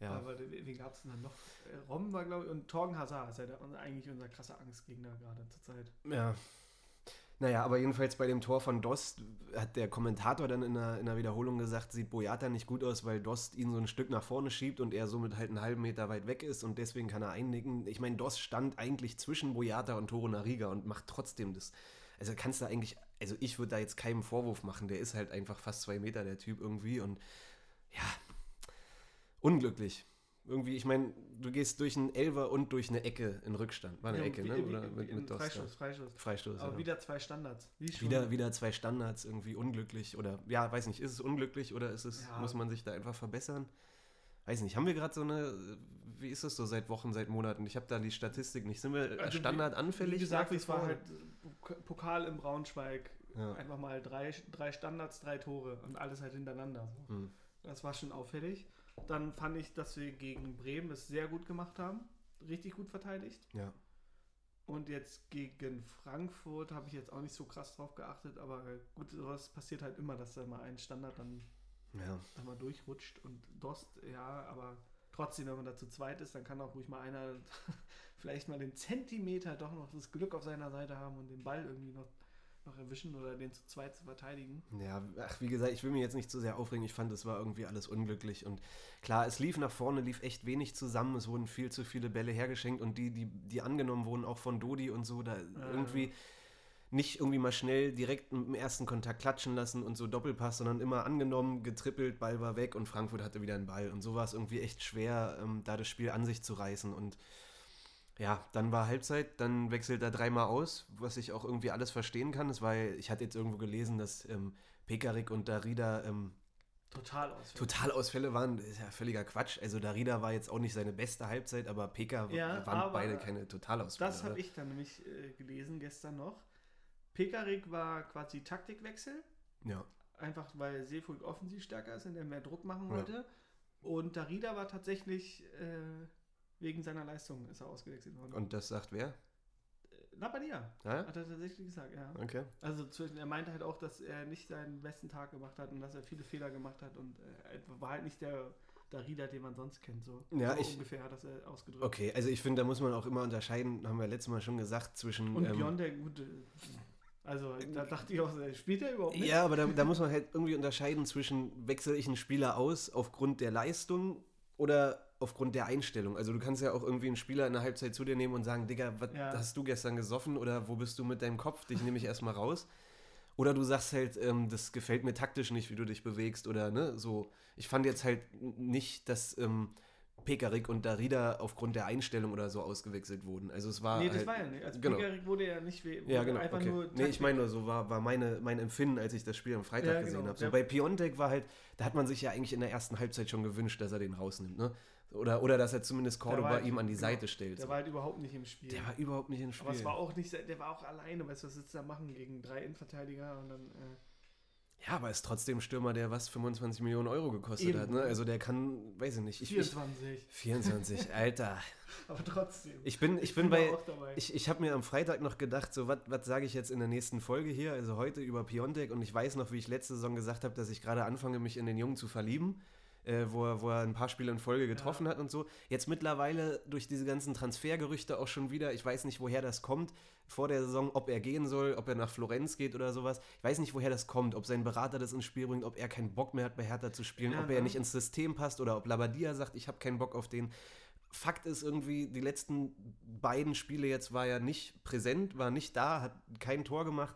Ja. Aber wen gab es denn dann noch? Äh, Rom war, glaube ich, und Torgen Hazard ist ja der, eigentlich unser krasser Angstgegner gerade zur Zeit. Ja. Naja, aber jedenfalls bei dem Tor von Dost hat der Kommentator dann in der, in der Wiederholung gesagt, sieht Boyata nicht gut aus, weil Dost ihn so ein Stück nach vorne schiebt und er somit halt einen halben Meter weit weg ist und deswegen kann er einnicken. Ich meine, Dost stand eigentlich zwischen Boyata und Toro Nariga und macht trotzdem das. Also kannst du eigentlich, also ich würde da jetzt keinen Vorwurf machen, der ist halt einfach fast zwei Meter, der Typ irgendwie und ja, unglücklich. Irgendwie, ich meine, du gehst durch einen Elfer und durch eine Ecke in Rückstand. War eine Ja, Ecke, wie- ne? Oder wie- mit, mit. Freistoß, Freistoß. Freistoß. Aber ja. wieder zwei Standards. Wie schon. Wieder, wieder zwei Standards, irgendwie unglücklich oder ja, weiß nicht, ist es unglücklich oder ist es, Ja. muss man sich da einfach verbessern? Weiß nicht, haben wir gerade so eine, wie ist das so seit Wochen, seit Monaten? Ich habe da die Statistik nicht. Sind wir Also wie- standardanfällig? Wie gesagt, es war halt äh, Pokal im Braunschweig. Einfach mal drei, drei Standards, drei Tore und alles halt hintereinander. So. Hm. Das war schon auffällig. Dann fand ich, dass wir gegen Bremen es sehr gut gemacht haben. Richtig gut verteidigt. Ja. Und jetzt gegen Frankfurt habe ich jetzt auch nicht so krass drauf geachtet, aber gut, sowas passiert halt immer, dass da mal ein Standard dann, ja. dann mal durchrutscht und Dost, ja, aber trotzdem, wenn man da zu zweit ist, dann kann auch ruhig mal einer [laughs] vielleicht mal den Zentimeter doch noch das Glück auf seiner Seite haben und den Ball irgendwie noch, noch erwischen oder den zu zweit zu verteidigen. Ja, ach, wie gesagt, ich will mich jetzt nicht zu sehr aufregen. Ich fand, es war irgendwie alles unglücklich. Und klar, es lief nach vorne, lief echt wenig zusammen. Es wurden viel zu viele Bälle hergeschenkt und die, die, die angenommen wurden, auch von Dodi und so, da irgendwie nicht irgendwie mal schnell direkt im ersten Kontakt klatschen lassen und so Doppelpass, sondern immer angenommen, getrippelt, Ball war weg und Frankfurt hatte wieder einen Ball. Und so war es irgendwie echt schwer, ähm, da das Spiel an sich zu reißen. Und ja, dann war Halbzeit, dann wechselt er dreimal aus, was ich auch irgendwie alles verstehen kann. Es war, ich hatte jetzt irgendwo gelesen, dass ähm, Pekarik und Darida ähm, Total aus. Totalausfälle waren, das ist ja völliger Quatsch. Also Darida war jetzt auch nicht seine beste Halbzeit, aber Peka Ja, waren aber beide keine Totalausfälle. Das habe ich dann nämlich äh, gelesen gestern noch. Pekarik war quasi Taktikwechsel, Ja, einfach weil Seefolk offensiv stärker ist und er mehr Druck machen Ja. wollte. Und Darida war tatsächlich äh, wegen seiner Leistung ist er ausgewechselt worden. und das sagt wer? Äh, Labadia Ja? hat er tatsächlich gesagt, ja. Okay. Also er meinte halt auch, dass er nicht seinen besten Tag gemacht hat und dass er viele Fehler gemacht hat und äh, war halt nicht der Darida, den man sonst kennt. So, Ja, so ich- ungefähr hat das er ausgedrückt. Okay, also ich finde, da muss man auch immer unterscheiden, haben wir letztes Mal schon gesagt, zwischen. Und ähm, Björn, der gute. Also, da dachte ich auch, äh, spielt er überhaupt nicht? Ja, aber da, da muss man halt irgendwie unterscheiden zwischen, wechsle ich einen Spieler aus aufgrund der Leistung oder aufgrund der Einstellung. Also du kannst ja auch irgendwie einen Spieler in der Halbzeit zu dir nehmen und sagen, Digga, was Ja. hast du gestern gesoffen oder wo bist du mit deinem Kopf? Dich nehme ich erstmal raus. Oder du sagst halt, ähm, das gefällt mir taktisch nicht, wie du dich bewegst oder ne, so. Ich fand jetzt halt nicht, dass ähm, Pekarik und Darida aufgrund der Einstellung oder so ausgewechselt wurden. Also es war. nee, das halt, war ja nicht. Also genau. Pekarik wurde ja nicht wurde Ja, genau. einfach Okay. nur Nee, ich Taktik- meine nur, so war, war meine, mein Empfinden, als ich das Spiel am Freitag Ja, gesehen genau. habe. So Der- bei Piontek war halt, da hat man sich ja eigentlich in der ersten Halbzeit schon gewünscht, dass er den rausnimmt, ne? Oder, oder dass er zumindest Cordoba halt- ihm an die genau. Seite stellt. Der so. war halt überhaupt nicht im Spiel. der war überhaupt nicht im Spiel. aber es war auch nicht, der war auch alleine, weißt du, was du da machen gegen drei Innenverteidiger und dann. Äh, ja, aber ist trotzdem Stürmer, der was 25 Millionen Euro gekostet Eben. hat, ne? Also der kann, weiß ich nicht. Ich, ich, 24. 24, Alter. [laughs] aber trotzdem. Ich bin, ich bin da bei. Ich, ich habe mir am Freitag noch gedacht, so was sage ich jetzt in der nächsten Folge hier, also heute über Piontek und ich weiß noch, wie ich letzte Saison gesagt habe, dass ich gerade anfange, mich in den Jungen zu verlieben, äh, wo, er, wo er ein paar Spiele in Folge getroffen hat und so. Jetzt mittlerweile durch diese ganzen Transfergerüchte auch schon wieder, ich weiß nicht, woher das kommt, vor der Saison, ob er gehen soll, ob er nach Florenz geht oder sowas. Ich weiß nicht, woher das kommt, ob sein Berater das ins Spiel bringt, ob er keinen Bock mehr hat, bei Hertha zu spielen, Ja, ob er ne? nicht ins System passt oder ob Labadia sagt, ich habe keinen Bock auf den. Fakt ist irgendwie, die letzten beiden Spiele jetzt war er nicht präsent, war nicht da, hat kein Tor gemacht.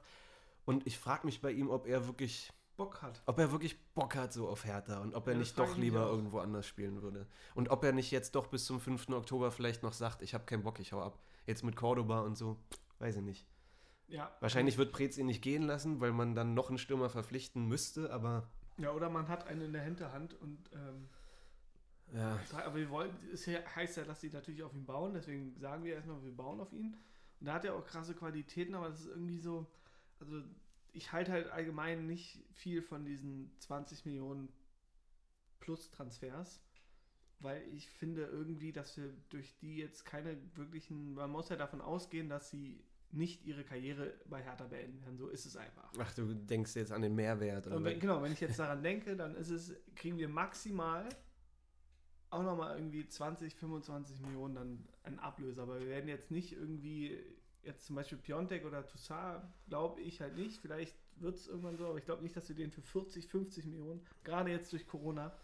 Und ich frage mich bei ihm, ob er wirklich, Bock hat. ob er wirklich Bock hat so auf Hertha und ob er Ja, nicht doch lieber irgendwo anders spielen würde. Und ob er nicht jetzt doch bis zum 5. Oktober vielleicht noch sagt, ich habe keinen Bock, ich hau ab. Jetzt mit Cordoba und so, weiß ich nicht. Ja. Wahrscheinlich wird Preetz ihn nicht gehen lassen, weil man dann noch einen Stürmer verpflichten müsste, aber Ja, oder man hat einen in der Hinterhand und. Ähm, ja. aber wir wollen, es heißt ja, dass sie natürlich auf ihn bauen, deswegen sagen wir erstmal, wir bauen auf ihn. Und da hat er auch krasse Qualitäten, aber das ist irgendwie so. Also, ich halte halt allgemein nicht viel von diesen 20 Millionen plus Transfers, weil ich finde irgendwie, dass wir durch die jetzt keine wirklichen. Man muss ja davon ausgehen, dass sie nicht ihre Karriere bei Hertha beenden werden. So ist es einfach. Ach, du denkst jetzt an den Mehrwert. Oder wenn, genau, wenn ich jetzt daran denke, dann ist es, kriegen wir maximal auch nochmal irgendwie 20, 25 Millionen dann an Ablöse. Aber wir werden jetzt nicht irgendwie, jetzt zum Beispiel Piontek oder Toussaint, glaube ich halt nicht. Vielleicht wird es irgendwann so, aber ich glaube nicht, dass wir den für 40, 50 Millionen, gerade jetzt durch Corona,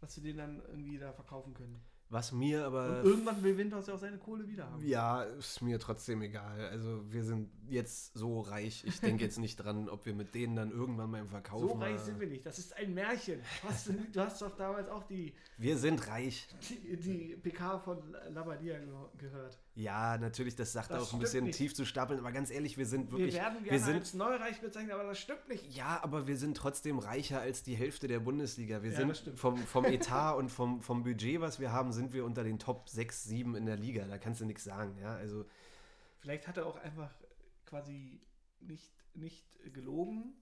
dass wir den dann irgendwie da verkaufen können. Was mir aber Und irgendwann will Windhaus ja auch seine Kohle wieder haben. Ja, ist mir trotzdem egal. Also wir sind jetzt so reich. Ich denke jetzt nicht dran, ob wir mit denen dann irgendwann mal im Verkauf. So reich sind wir nicht. Das ist ein Märchen. Du hast, du hast doch damals auch die, Wir sind reich. die, die PK von Labadia ge gehört. Ja, natürlich, das sagt Das auch ein bisschen nicht. tief zu stapeln, aber ganz ehrlich, wir sind Wir wirklich. werden wir gerne sind, als neureich bezeichnet, aber das stimmt nicht. ja, aber wir sind trotzdem reicher als die Hälfte der Bundesliga. Wir Ja, sind vom, vom [laughs] Etat und vom, vom Budget, was wir haben, sind wir unter den Top 6, 7 in der Liga. Da kannst du nichts sagen. Ja, also Vielleicht hat er auch einfach quasi nicht, nicht gelogen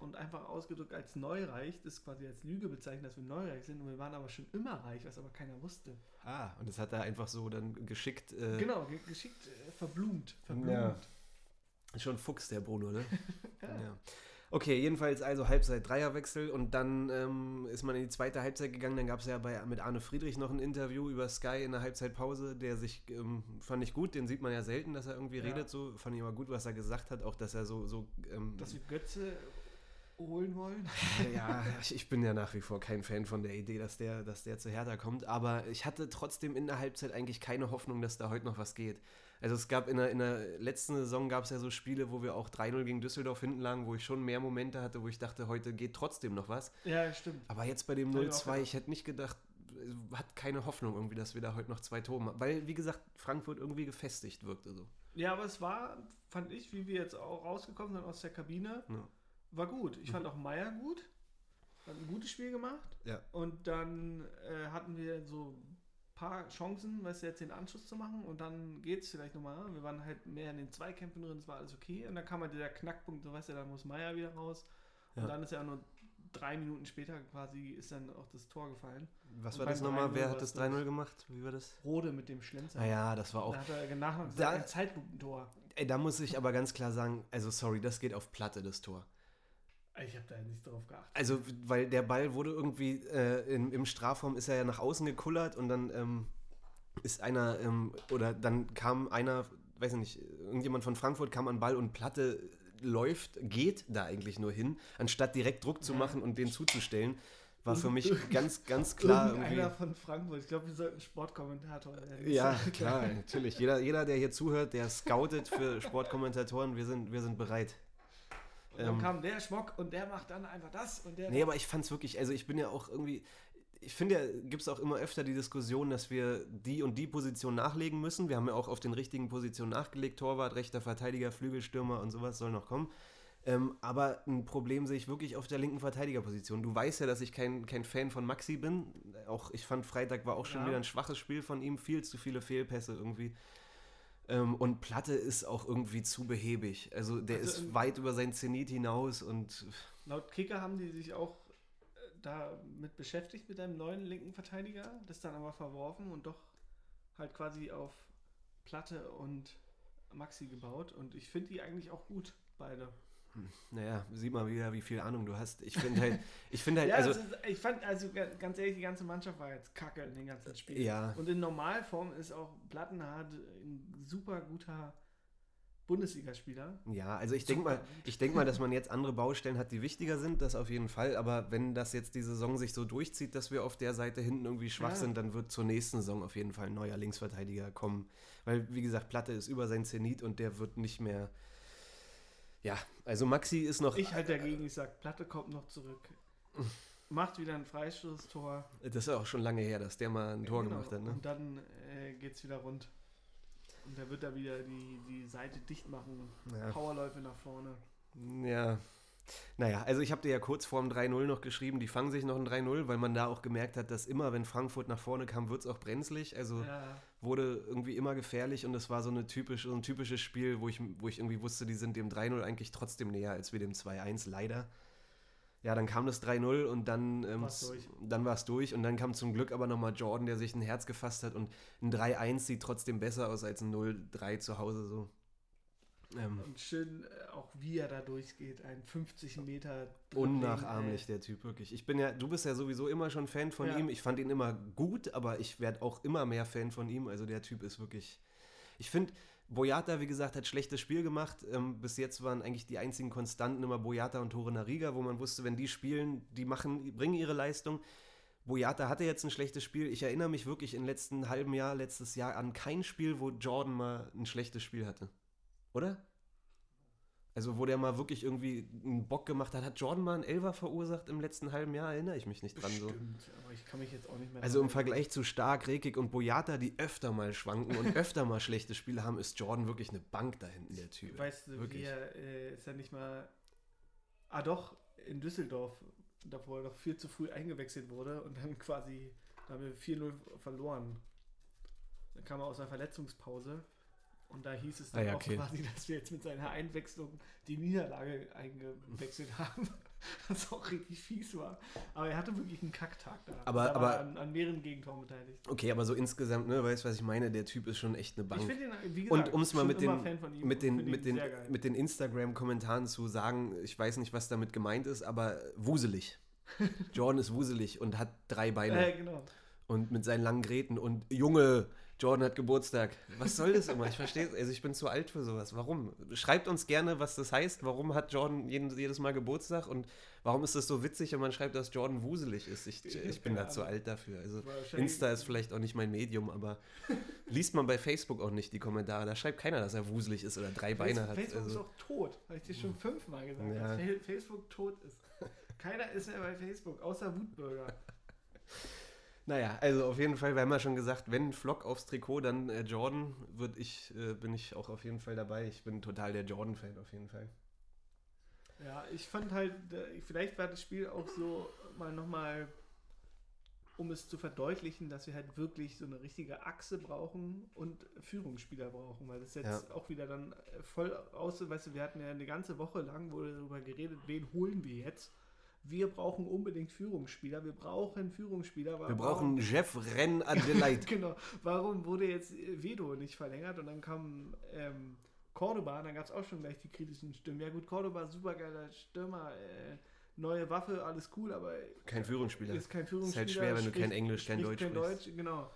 und einfach ausgedrückt als neureich, das quasi als Lüge bezeichnet, dass wir neureich sind und wir waren aber schon immer reich, was aber keiner wusste. ah, und das hat er einfach so dann geschickt. Äh, Genau, ge geschickt äh, verblumt. verblumt. Ja. Schon Fuchs, der Bruno, ne? [laughs] Ja. ja. Okay, jedenfalls also Halbzeit Dreierwechsel und dann ähm, ist man in die zweite Halbzeit gegangen. Dann gab es ja bei, mit Arne Friedrich noch ein Interview über Sky in der Halbzeitpause, der sich, ähm, fand ich gut, den sieht man ja selten, dass er irgendwie Ja. redet, so fand ich aber gut, was er gesagt hat, auch dass er so, so ähm, Dass wir Götze holen wollen. [laughs] ja, ich, ich bin ja nach wie vor kein Fan von der Idee, dass der, dass der zu Hertha kommt, aber ich hatte trotzdem in der Halbzeit eigentlich keine Hoffnung, dass da heute noch was geht. Also es gab in der, in der letzten Saison gab es ja so Spiele, wo wir auch 3-0 gegen Düsseldorf hinten lagen, wo ich schon mehr Momente hatte, wo ich dachte, heute geht trotzdem noch was. Ja, stimmt. Aber jetzt bei dem Hab ich auch 0-2, gedacht. ich hätte nicht gedacht, äh, hat keine Hoffnung irgendwie, dass wir da heute noch zwei Tore machen. Weil, wie gesagt, Frankfurt irgendwie gefestigt wirkte so. Ja, aber es war, fand ich, wie wir jetzt auch rausgekommen sind aus der Kabine, Ja. war gut. Ich fand auch Meier gut. Hat ein gutes Spiel gemacht. Ja. Und dann äh, hatten wir so paar Chancen, weißt du, jetzt den Anschluss zu machen. Und dann geht es vielleicht nochmal. Wir waren halt mehr in den Zweikämpfen drin, es war alles okay. Und dann kam halt der Knackpunkt, so weißt du, dann muss Meier wieder raus. Und Ja. dann ist ja nur drei Minuten später quasi ist dann auch das Tor gefallen. Was Und war das nochmal? 3-0 Wer hat das es 3-0 gemacht? Wie war das? Rode mit dem Schlenzer. Ah ja, das war auch Da hat er nach Da- ein Zeitlupentor. Ey, da muss ich aber ganz klar sagen, also sorry, das geht auf Platte, das Tor. Ich habe da nicht drauf geachtet. Also, weil der Ball wurde irgendwie, äh, im, im Strafraum ist er ja nach außen gekullert und dann ähm, ist einer, ähm, oder dann kam einer, weiß ich nicht, irgendjemand von Frankfurt kam an den Ball und Platte läuft, geht da eigentlich nur hin, anstatt direkt Druck zu Ja. machen und den zuzustellen, war für mich ganz, ganz klar irgendwie. von Frankfurt. Ich glaube, wir sollten Sportkommentator werden. Ja, [laughs] klar, natürlich. Jeder, jeder, der hier zuhört, der scoutet für Sportkommentatoren, wir sind, wir sind bereit. Und dann Ähm, kam der Schmock und der macht dann einfach das und der. Nee, aber ich fand's wirklich, also ich bin ja auch irgendwie, ich finde ja, gibt es auch immer öfter die Diskussion, dass wir die und die Position nachlegen müssen. Wir haben ja auch auf den richtigen Positionen nachgelegt, Torwart, rechter Verteidiger, Flügelstürmer und sowas soll noch kommen. Ähm, aber ein Problem sehe ich wirklich auf der linken Verteidigerposition. Du weißt ja, dass ich kein, kein Fan von Maxi bin. Auch ich fand Freitag war auch schon ja. wieder ein schwaches Spiel von ihm, viel zu viele Fehlpässe irgendwie. Ähm, und Platte ist auch irgendwie zu behäbig. Also der also ist weit über sein Zenit hinaus und. Laut Kicker haben die sich auch äh, damit beschäftigt mit einem neuen linken Verteidiger, das dann aber verworfen und doch halt quasi auf Platte und Maxi gebaut. Und ich finde die eigentlich auch gut, beide. Naja, sieht mal wieder, wie viel Ahnung du hast. Ich finde halt, [laughs] ich finde halt, ja, also. Ist, ich fand, also ganz ehrlich, die ganze Mannschaft war jetzt kacke in den ganzen Spielen. Ja. Und in Normalform ist auch Plattenhardt ein super guter Bundesligaspieler. Ja, also ich denke mal, ich denke mal, dass man jetzt andere Baustellen hat, die wichtiger sind, das auf jeden Fall. Aber wenn das jetzt die Saison sich so durchzieht, dass wir auf der Seite hinten irgendwie schwach ja. sind, dann wird zur nächsten Saison auf jeden Fall ein neuer Linksverteidiger kommen. Weil, wie gesagt, Platte ist über sein Zenit und der wird nicht mehr ja, also Maxi ist noch. Ich halt dagegen, ich sag, Platte kommt noch zurück. [laughs] Macht wieder ein Freistoßtor. Das ist auch schon lange her, dass der mal ein Tor genau. gemacht hat. Ne? Und dann äh, geht's wieder rund. Und da wird er wieder die, die Seite dicht machen. Ja. Powerläufe nach vorne. Ja, naja, also ich habe dir ja kurz vor dem 3-0 noch geschrieben, die fangen sich noch ein 3-0, weil man da auch gemerkt hat, dass immer, wenn Frankfurt nach vorne kam, wird es auch brenzlig. Also ja. Wurde irgendwie immer gefährlich und es war so, eine typisch, so ein typisches Spiel, wo ich, wo ich irgendwie wusste, die sind dem 3-0 eigentlich trotzdem näher als wir dem 2-1, leider. Ja, dann kam das 3-0 und dann, ähm, dann war es durch. Und dann kam zum Glück aber nochmal Jordan, der sich ein Herz gefasst hat. Und ein 3-1 sieht trotzdem besser aus als ein 0-3 zu Hause so. Ähm, und schön äh, auch wie er da durchgeht, ein 50 Meter. Unnachahmlich der Typ, wirklich. Ich bin ja, du bist ja sowieso immer schon Fan von ja. ihm. Ich fand ihn immer gut, aber ich werde auch immer mehr Fan von ihm. Also der Typ ist wirklich. Ich finde, Boyata, wie gesagt, hat schlechtes Spiel gemacht. Ähm, bis jetzt waren eigentlich die einzigen Konstanten immer Boyata und Tore Nariga, wo man wusste, wenn die spielen, die machen, bringen ihre Leistung. Boyata hatte jetzt ein schlechtes Spiel. Ich erinnere mich wirklich im letzten halben Jahr, letztes Jahr an kein Spiel, wo Jordan mal ein schlechtes Spiel hatte. Oder? Also, wo der mal wirklich irgendwie einen Bock gemacht hat, hat Jordan mal einen Elver verursacht im letzten halben Jahr, erinnere ich mich nicht dran. Stimmt, so. aber ich kann mich jetzt auch nicht mehr Also im Vergleich zu Stark, Rekik und Boyata, die öfter mal schwanken und [laughs] öfter mal schlechte Spiele haben, ist Jordan wirklich eine Bank da hinten, der Typ. Weißt du, wirklich. Er, äh, ist ja nicht mal. Ah, doch, in Düsseldorf, davor er doch viel zu früh eingewechselt wurde und dann quasi, da haben wir 4-0 verloren. Dann kam er aus einer Verletzungspause und da hieß es dann ah, ja, okay. auch quasi, dass wir jetzt mit seiner Einwechslung die Niederlage eingewechselt [laughs] haben. Was auch richtig fies war. Aber er hatte wirklich einen Kacktag da. Aber, da aber an, an, mehreren Gegentoren beteiligt. Okay, aber so insgesamt, ne, weißt du, was ich meine? Der Typ ist schon echt eine Bank. Ich finde ihn, wie gesagt, Und um es mal mit den, mit den, mit den, mit den Instagram-Kommentaren zu sagen, ich weiß nicht, was damit gemeint ist, aber wuselig. Jordan ist wuselig und hat drei Beine. Äh, genau. Und mit seinen langen Gräten und Junge, Jordan hat Geburtstag. Was soll das immer? Ich verstehe es. Also ich bin zu alt für sowas. Warum? Schreibt uns gerne, was das heißt. Warum hat Jordan jeden, jedes Mal Geburtstag? Und warum ist das so witzig, wenn man schreibt, dass Jordan wuselig ist? Ich, ich bin da zu alt dafür. Also Insta ist vielleicht auch nicht mein Medium, aber [laughs] liest man bei Facebook auch nicht die Kommentare. Da schreibt keiner, dass er wuselig ist oder drei Beine hat. Facebook also. ist auch tot. Habe ich dir schon fünfmal gesagt, ja. dass Facebook tot ist. Keiner ist mehr bei Facebook, außer Wutbürger. [laughs] Naja, also auf jeden Fall, wir haben ja schon gesagt, wenn Flock aufs Trikot, dann äh, Jordan, würd ich, äh, bin ich auch auf jeden Fall dabei. Ich bin total der Jordan-Fan auf jeden Fall. Ja, ich fand halt, vielleicht war das Spiel auch so mal nochmal, um es zu verdeutlichen, dass wir halt wirklich so eine richtige Achse brauchen und Führungsspieler brauchen, weil das jetzt ja. auch wieder dann voll aus, weißt du, wir hatten ja eine ganze Woche lang, wurde darüber geredet, wen holen wir jetzt wir brauchen unbedingt Führungsspieler. Wir brauchen Führungsspieler. Warum, wir brauchen Jeff Renn Adelaide. [laughs] genau. Warum wurde jetzt Vedo nicht verlängert? Und dann kam ähm, Cordoba, dann gab es auch schon gleich die kritischen Stimmen. Ja gut, Cordoba, supergeiler Stürmer, äh, neue Waffe, alles cool, aber kein Führungsspieler. Ist kein Führungsspieler. Ist halt schwer, wenn du kein Englisch, kein Deutsch kein Deutsch, genau.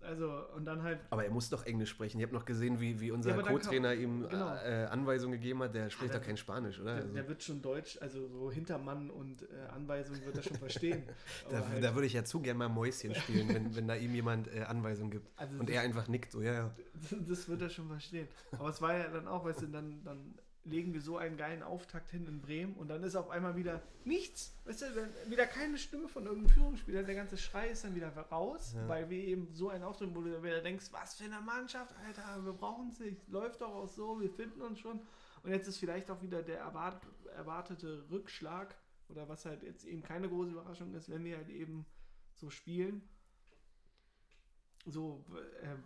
Also, und dann halt. Aber er muss doch Englisch sprechen. Ich habe noch gesehen, wie, wie unser ja, Co-Trainer ihm genau. äh, Anweisungen gegeben hat. Der spricht ja, doch kein Spanisch, oder? Der, also. der, wird schon Deutsch, also so Hintermann und äh, Anweisungen wird er schon verstehen. [laughs] da, halt, da, würde ich ja zu gerne mal Mäuschen spielen, wenn, wenn da ihm jemand äh, Anweisungen gibt. Also und er einfach nickt, so, ja, ja. [laughs] Das wird er schon verstehen. Aber es war ja dann auch, weißt du, dann, dann legen wir so einen geilen Auftakt hin in Bremen und dann ist auf einmal wieder nichts. Weißt du, wieder keine Stimme von irgendeinem Führungsspieler. Der ganze Schrei ist dann wieder raus, Ja. weil wir eben so einen Auftritt, wo du wieder denkst, was für eine Mannschaft, Alter, wir brauchen es nicht. Läuft doch auch so, wir finden uns schon. Und jetzt ist vielleicht auch wieder der erwart erwartete Rückschlag oder was halt jetzt eben keine große Überraschung ist, wenn wir halt eben so spielen. So äh,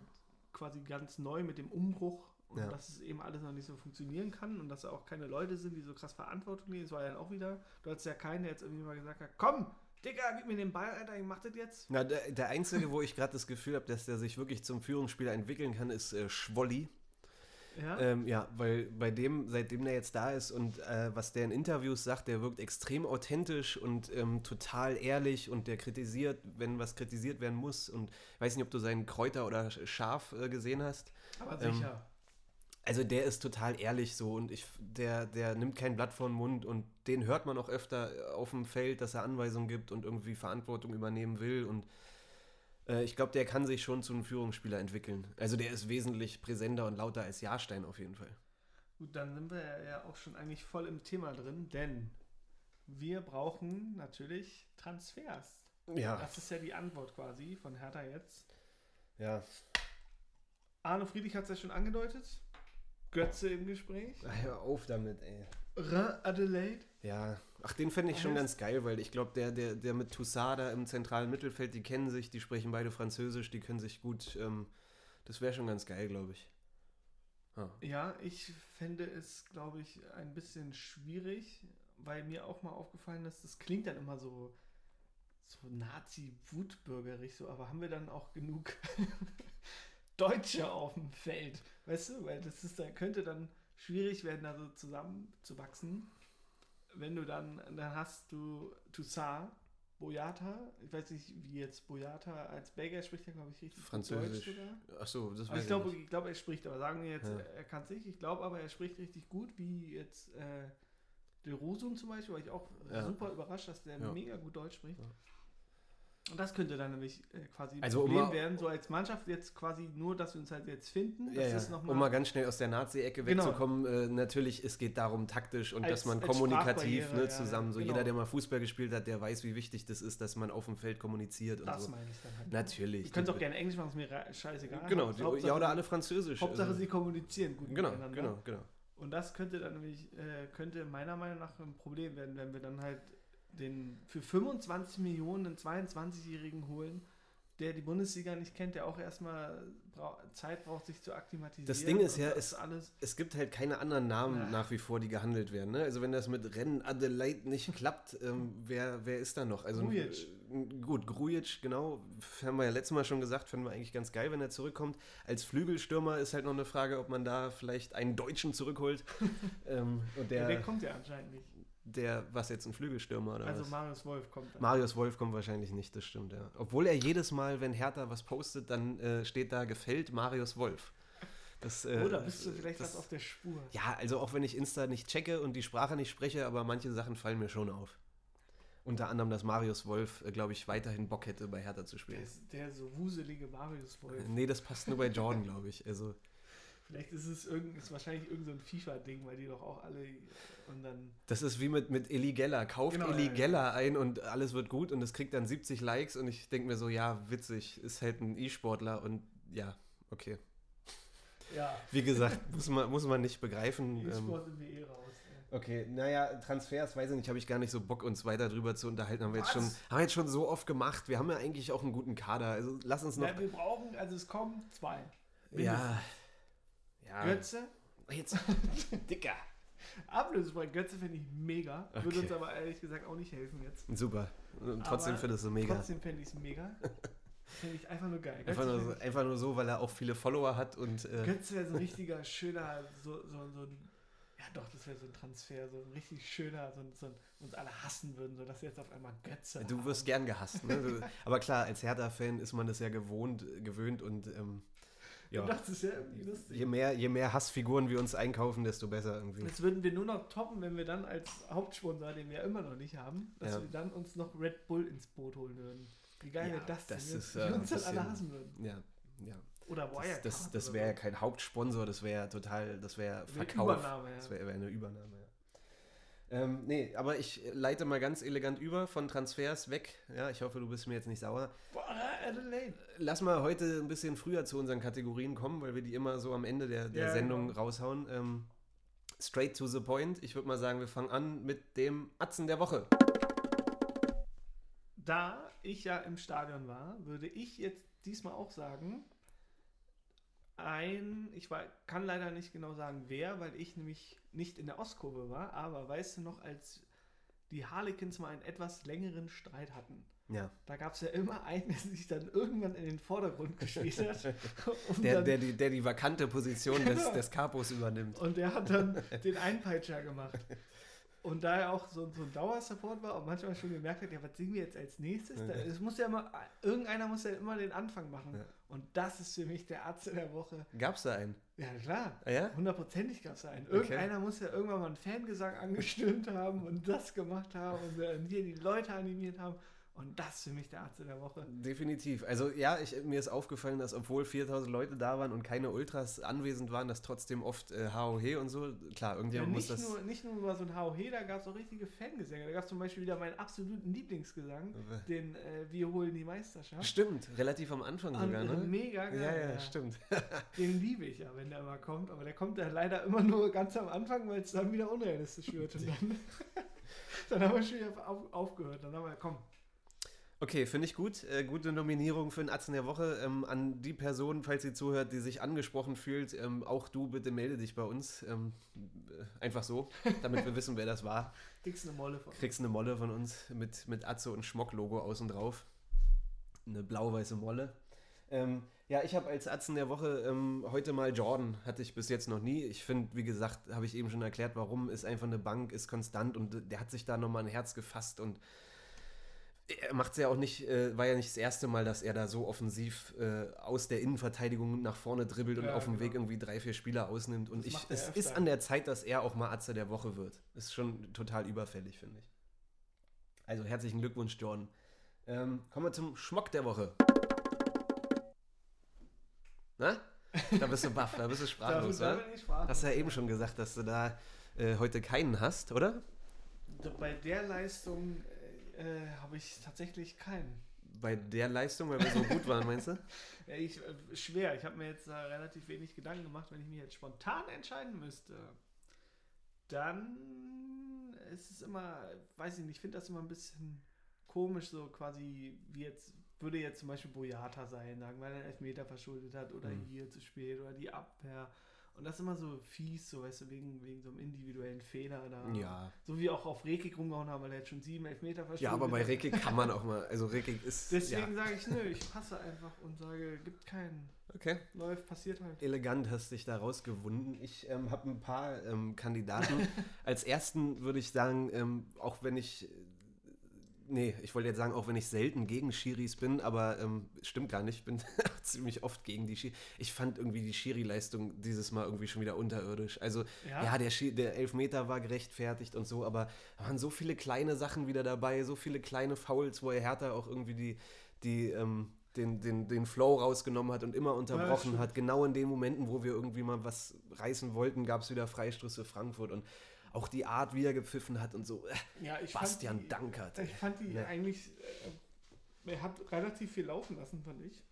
quasi ganz neu mit dem Umbruch und Ja. dass es eben alles noch nicht so funktionieren kann und dass da auch keine Leute sind, die so krass Verantwortung nehmen. Das war ja dann auch wieder, du hattest ja keinen, der jetzt irgendwie mal gesagt hat, komm, Digga, gib mir den Ball, Alter, ich mach das jetzt. Na, der, der Einzige, wo ich gerade das Gefühl habe, dass der sich wirklich zum Führungsspieler entwickeln kann, ist äh, Schwolli. Ja, Ähm, ja, weil bei dem, seitdem der jetzt da ist und äh, was der in Interviews sagt, der wirkt extrem authentisch und ähm, total ehrlich und der kritisiert, wenn was kritisiert werden muss. Und ich weiß nicht, ob du seinen Kräuter oder Sch- Schaf äh, gesehen hast. aber ähm, sicher. Also der ist total ehrlich so und ich, der, der nimmt kein Blatt vor den Mund und den hört man auch öfter auf dem Feld, dass er Anweisungen gibt und irgendwie Verantwortung übernehmen will und äh, ich glaube, der kann sich schon zu einem Führungsspieler entwickeln. Also der ist wesentlich präsenter und lauter als Jahrstein auf jeden Fall. Gut, dann sind wir ja auch schon eigentlich voll im Thema drin, denn wir brauchen natürlich Transfers. Ja, Das ist ja die Antwort quasi von Hertha jetzt. ja. Arno Friedrich hat es ja schon angedeutet. Götze im Gespräch. Hör auf damit, ey. Rhin Adelaide. Ja, ach, den fände ich schon ganz geil, weil ich glaube, der, der, der mit Toussaint da im zentralen Mittelfeld, die kennen sich, die sprechen beide Französisch, die können sich gut, ähm, das wäre schon ganz geil, glaube ich. Ja. Ja, ich fände es, glaube ich, ein bisschen schwierig, weil mir auch mal aufgefallen ist, das klingt dann immer so, so Nazi-Wutbürgerig, so, aber haben wir dann auch genug [laughs] Deutsche auf dem Feld? Weißt du, weil das ist, da könnte dann schwierig werden, da so zusammenzuwachsen. Wenn du dann, dann hast du Toussaint, Boyata, ich weiß nicht, wie jetzt Boyata als Belgier spricht, ja, glaube ich, richtig Französisch. Deutsch sogar. Ach so, das Aber weiß ich glaube, ich glaube, er spricht, aber sagen wir jetzt, Ja. er kann es nicht. Ich glaube aber, er spricht richtig gut, wie jetzt äh, De Rosum zum Beispiel, war ich auch Ja. super überrascht, dass der Ja. mega gut Deutsch spricht. Und das könnte dann nämlich äh, quasi ein Also, um Problem mal- werden, so als Mannschaft jetzt quasi nur, dass wir uns halt jetzt finden. Ja, ja. noch um mal ganz schnell aus der Nazi-Ecke Genau. wegzukommen, äh, natürlich, es geht darum taktisch und Als- dass man kommunikativ ne, zusammen, so genau. jeder, der mal Fußball gespielt hat, der weiß, wie wichtig das ist, dass man auf dem Feld kommuniziert und das so. meine ich dann halt. Natürlich. Du könnt das- auch gerne Englisch machen, ist mir scheißegal. Genau, Hauptsache- ja oder alle Französisch. Hauptsache, also- sie kommunizieren gut Genau, miteinander. genau, genau. Und das könnte dann nämlich, äh, könnte meiner Meinung nach ein Problem werden, wenn wir dann halt den für 25 Millionen einen 22-Jährigen holen, der die Bundesliga nicht kennt, der auch erstmal Zeit braucht, sich zu akklimatisieren. Das Ding ist ja, es- alles. Es gibt halt keine anderen Namen Ja. nach wie vor, die gehandelt werden. Ne? Also wenn das mit Rennen Adelaide nicht klappt, ähm, wer, wer ist da noch? Also Grujic. äh, gut, Grujic, genau, haben wir ja letztes Mal schon gesagt, fanden wir eigentlich ganz geil, wenn er zurückkommt. Als Flügelstürmer ist halt noch eine Frage, ob man da vielleicht einen Deutschen zurückholt. [laughs] ähm, und Ja, der, der kommt ja anscheinend nicht. Der, was jetzt ein Flügelstürmer oder Also was? Marius Wolf kommt dann. Marius Wolf kommt wahrscheinlich nicht, das stimmt, ja. Obwohl er jedes Mal, wenn Hertha was postet, dann äh, steht da gefällt Marius Wolf. Das, äh, Oder bist du vielleicht das, was auf der Spur? Ja, also auch wenn ich Insta nicht checke und die Sprache nicht spreche, aber manche Sachen fallen mir schon auf. Unter anderem, dass Marius Wolf, äh, glaube ich, weiterhin Bock hätte, bei Hertha zu Der, spielen. ist, der so wuselige Marius Wolf. [laughs] Nee, das passt nur bei Jordan, glaube ich. Also, Vielleicht ist es irgend, ist wahrscheinlich irgendein so FIFA-Ding, weil die doch auch alle. Das ist wie mit, mit Eli Geller. Kauft Genau, Eli ja, ja. Geller ein und alles wird gut und es kriegt dann 70 Likes und ich denke mir so, ja, witzig, ist halt ein E-Sportler und ja, okay. Ja, Wie gesagt, [laughs] muss man, muss man nicht begreifen. Ähm, E-Sport sind wir eh raus. okay, naja, Transfers, weiß ich nicht, habe ich gar nicht so Bock, uns weiter drüber zu unterhalten. Haben wir, jetzt schon, haben wir jetzt schon so oft gemacht. Wir haben ja eigentlich auch einen guten Kader. Also lass uns noch. Ja, wir brauchen, also es kommen zwei. Ja. Ja. Götze, Jetzt. [laughs] Dicker. Ablösefrei. Götze finde ich mega. Würde Okay. uns aber ehrlich gesagt auch nicht helfen jetzt. Super. Und trotzdem findest du mega. Trotzdem fände ich es mega. [laughs] Finde ich einfach nur geil. Einfach nur, so, einfach nur so, weil er auch viele Follower hat und. ich, Äh, Götze wäre so ein richtiger, schöner, so, so, so ein. Ja, doch, das wäre so ein Transfer, so ein richtig schöner, so so ein, uns alle hassen würden, so dass wir jetzt auf einmal Götze du wirst haben. gern gehasst. Ne? [laughs] Aber klar, als Hertha-Fan ist man das ja gewohnt, gewöhnt und. Ähm, ja. Und das ist ja irgendwie lustig. Je mehr, je mehr Hassfiguren wir uns einkaufen, desto besser irgendwie. Das würden wir nur noch toppen, wenn wir dann als Hauptsponsor, den wir immer noch nicht haben, dass Ja. wir dann uns noch Red Bull ins Boot holen würden. Wie geil Ja, wäre das das denn? ist, wenn äh, wir uns ein alle bisschen- hassen würden. Ja, ja. Oder Wirecard. Das, das, das wäre ja kein Hauptsponsor, das wäre total, das wäre Eine Verkauf. Übernahme, ja. Das wäre wär eine Übernahme, ja. Ähm, nee, aber ich leite mal ganz elegant über von Transfers weg. Ja, ich hoffe, du bist mir jetzt nicht sauer. Boah, Adelaide. Lass mal heute ein bisschen früher zu unseren Kategorien kommen, weil wir die immer so am Ende der, der Ja, Sendung genau. raushauen. Ähm, straight to the point. Ich würde mal sagen, wir fangen an mit dem Atzen der Woche. Da ich ja im Stadion war, würde ich jetzt diesmal auch sagen, ein, ich war, kann leider nicht genau sagen wer, weil ich nämlich nicht in der Ostkurve war, aber weißt du noch, als die Harlequins mal einen etwas längeren Streit hatten, Ja. da gab es ja immer einen, der sich dann irgendwann in den Vordergrund gespielt hat. [laughs] um Der, der, die, der die vakante Position des, Genau. des Capos übernimmt. Und der hat dann [laughs] den Einpeitscher gemacht. Und da er auch so, so ein Dauersupport war und manchmal schon gemerkt hat, ja, was singen wir jetzt als nächstes? Da, es muss ja immer, irgendeiner muss ja immer den Anfang machen. Ja. Und das ist für mich der Arzt der Woche. Gab's da einen? Ja, klar. Ah, ja? Hundertprozentig gab es einen. Okay. Irgendeiner muss ja irgendwann mal einen Fangesang angestimmt haben und das gemacht haben und dann hier die Leute animiert haben. Und das ist für mich der Arzt der Woche. Definitiv. Also ja, ich, mir ist aufgefallen, dass obwohl 4000 Leute da waren und keine Ultras anwesend waren, dass trotzdem oft äh, HOH und so, klar, Ja, irgendjemand muss nicht, das... nur, nicht nur mal so ein HOH, da gab es auch richtige Fangesänge. Da gab es zum Beispiel wieder meinen absoluten Lieblingsgesang, den äh, Wir holen die Meisterschaft. Stimmt, relativ am Anfang sogar, Und, äh, ne? Mega geil. Ja, ja, stimmt. [laughs] Den liebe ich ja, wenn der mal kommt. Aber der kommt ja leider immer nur ganz am Anfang, weil es dann wieder unrealistisch wird. [laughs] Und dann, [laughs] dann haben wir schon wieder auf, aufgehört. Dann haben wir, komm, Okay, finde ich gut. Äh, gute Nominierung für den Atzen der Woche. Ähm, an die Person, falls sie zuhört, die sich angesprochen fühlt, ähm, auch du bitte melde dich bei uns. Ähm, äh, einfach so, damit wir [laughs] wissen, wer das war. kriegst eine Molle von. Kriegst eine Molle von uns mit, mit Atze und Schmock-Logo außen drauf. Eine blau-weiße Molle. Ähm, ja, ich habe als Atzen der Woche ähm, heute mal Jordan. Hatte ich bis jetzt noch nie. Ich finde, wie gesagt, habe ich eben schon erklärt, warum. Ist einfach eine Bank, ist konstant und der hat sich da nochmal ein Herz gefasst und er macht es ja auch nicht, äh, war ja nicht das erste Mal, dass er da so offensiv äh, aus der Innenverteidigung nach vorne dribbelt und Ja, auf dem genau. Weg irgendwie drei, vier Spieler ausnimmt. Und Das ich, es öfter. ist an der Zeit, dass er auch mal Atze der Woche wird. Ist schon total überfällig, finde ich. Also herzlichen Glückwunsch, Jordan. Ähm, kommen wir zum Schmock der Woche. Na? Da bist du baff, da bist du [laughs] sprachlos, Da- bin ich sprachlos. Hast du ja eben schon gesagt, dass du da äh, heute keinen hast, oder? Bei der Leistung äh, habe ich tatsächlich keinen. Bei der Leistung, weil wir so gut waren, meinst du? [laughs] Ja, ich, äh, schwer. Ich habe mir jetzt da relativ wenig Gedanken gemacht. Wenn ich mich jetzt spontan entscheiden müsste, dann ist es immer, weiß ich nicht, ich finde das immer ein bisschen komisch, so quasi wie jetzt, würde jetzt zum Beispiel Boyata sein, sagen, weil er einen Elfmeter verschuldet hat oder Mhm. hier zu spät oder die Abwehr. Und das ist immer so fies, so weißt du, wegen, wegen so einem individuellen Fehler da. Ja. So wie auch auf Rekik rumgehauen haben, weil er jetzt schon sieben Elfmeter verschuldet Ja, aber bei. Rekik kann man auch mal. Also Rekik ist. Deswegen ja. sage ich, nö, ich passe einfach und sage, gibt keinen. Okay. Läuft, passiert halt. Elegant hast dich da rausgewunden. Ich ähm, habe ein paar ähm, Kandidaten. [laughs] Als ersten würde ich sagen, ähm, auch wenn ich. Nee, ich wollte jetzt sagen, auch wenn ich selten gegen Schiris bin, aber ähm, stimmt gar nicht. Ich bin [laughs] ziemlich oft gegen die Schiri. Ich fand irgendwie die Schiri-Leistung dieses Mal irgendwie schon wieder unterirdisch. Also, ja, der, Schi der Elfmeter war gerechtfertigt und so, aber da waren so viele kleine Sachen wieder dabei, so viele kleine Fouls, wo er Hertha auch irgendwie die, die, ähm, den, den, den Flow rausgenommen hat und immer unterbrochen stimmt. hat. Genau in den Momenten, wo wir irgendwie mal was reißen wollten, gab es wieder Freistoß für Frankfurt und auch die Art, wie er gepfiffen hat und so. Äh, Ja, ich Bastian fand die, Dankert. Ich fand die Ja. eigentlich. Äh, er hat relativ viel laufen lassen, fand ich.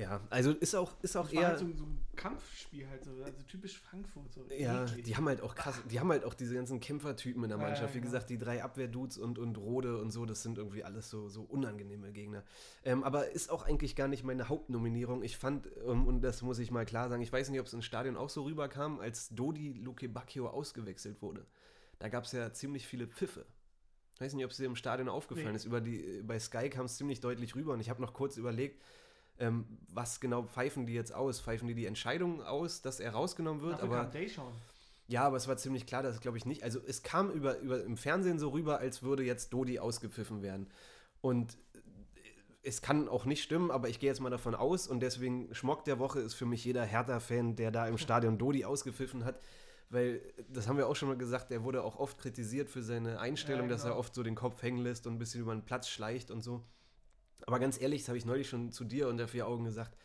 Ja, also ist auch, ist auch eher. halt so, so ein Kampfspiel halt so, also typisch Frankfurt so. Ja, eklig. die haben halt auch krass, die haben halt auch diese ganzen Kämpfertypen in der Ja, Mannschaft. ja, Wie genau. gesagt, die drei Abwehrdudes und, und Rode und so, das sind irgendwie alles so, so unangenehme Gegner. Ähm, aber ist auch eigentlich gar nicht meine Hauptnominierung. Ich fand, ähm, und das muss ich mal klar sagen, ich weiß nicht, ob es ins Stadion auch so rüberkam, als Dodi Luke Bacchio ausgewechselt wurde. Da gab es ja ziemlich viele Pfiffe. Ich weiß nicht, ob es dir im Stadion aufgefallen Nee. ist. Über die, bei Sky kam es ziemlich deutlich rüber und ich habe noch kurz überlegt, ähm, was genau pfeifen die jetzt aus? Pfeifen die die Entscheidung aus, dass er rausgenommen wird? Dafür aber kam ja, aber es war ziemlich klar, dass glaube ich nicht. Also es kam über, über im Fernsehen so rüber, als würde jetzt Dodi ausgepfiffen werden. Und äh, es kann auch nicht stimmen, aber ich gehe jetzt mal davon aus und deswegen Schmock der Woche ist für mich jeder Hertha-Fan, der da im [laughs] Stadion Dodi ausgepfiffen hat. Weil, das haben wir auch schon mal gesagt, er wurde auch oft kritisiert für seine Einstellung, Ja, dass er genau. oft so den Kopf hängen lässt und ein bisschen über den Platz schleicht und so. Aber ganz ehrlich, das habe ich neulich schon zu dir unter vier Augen gesagt,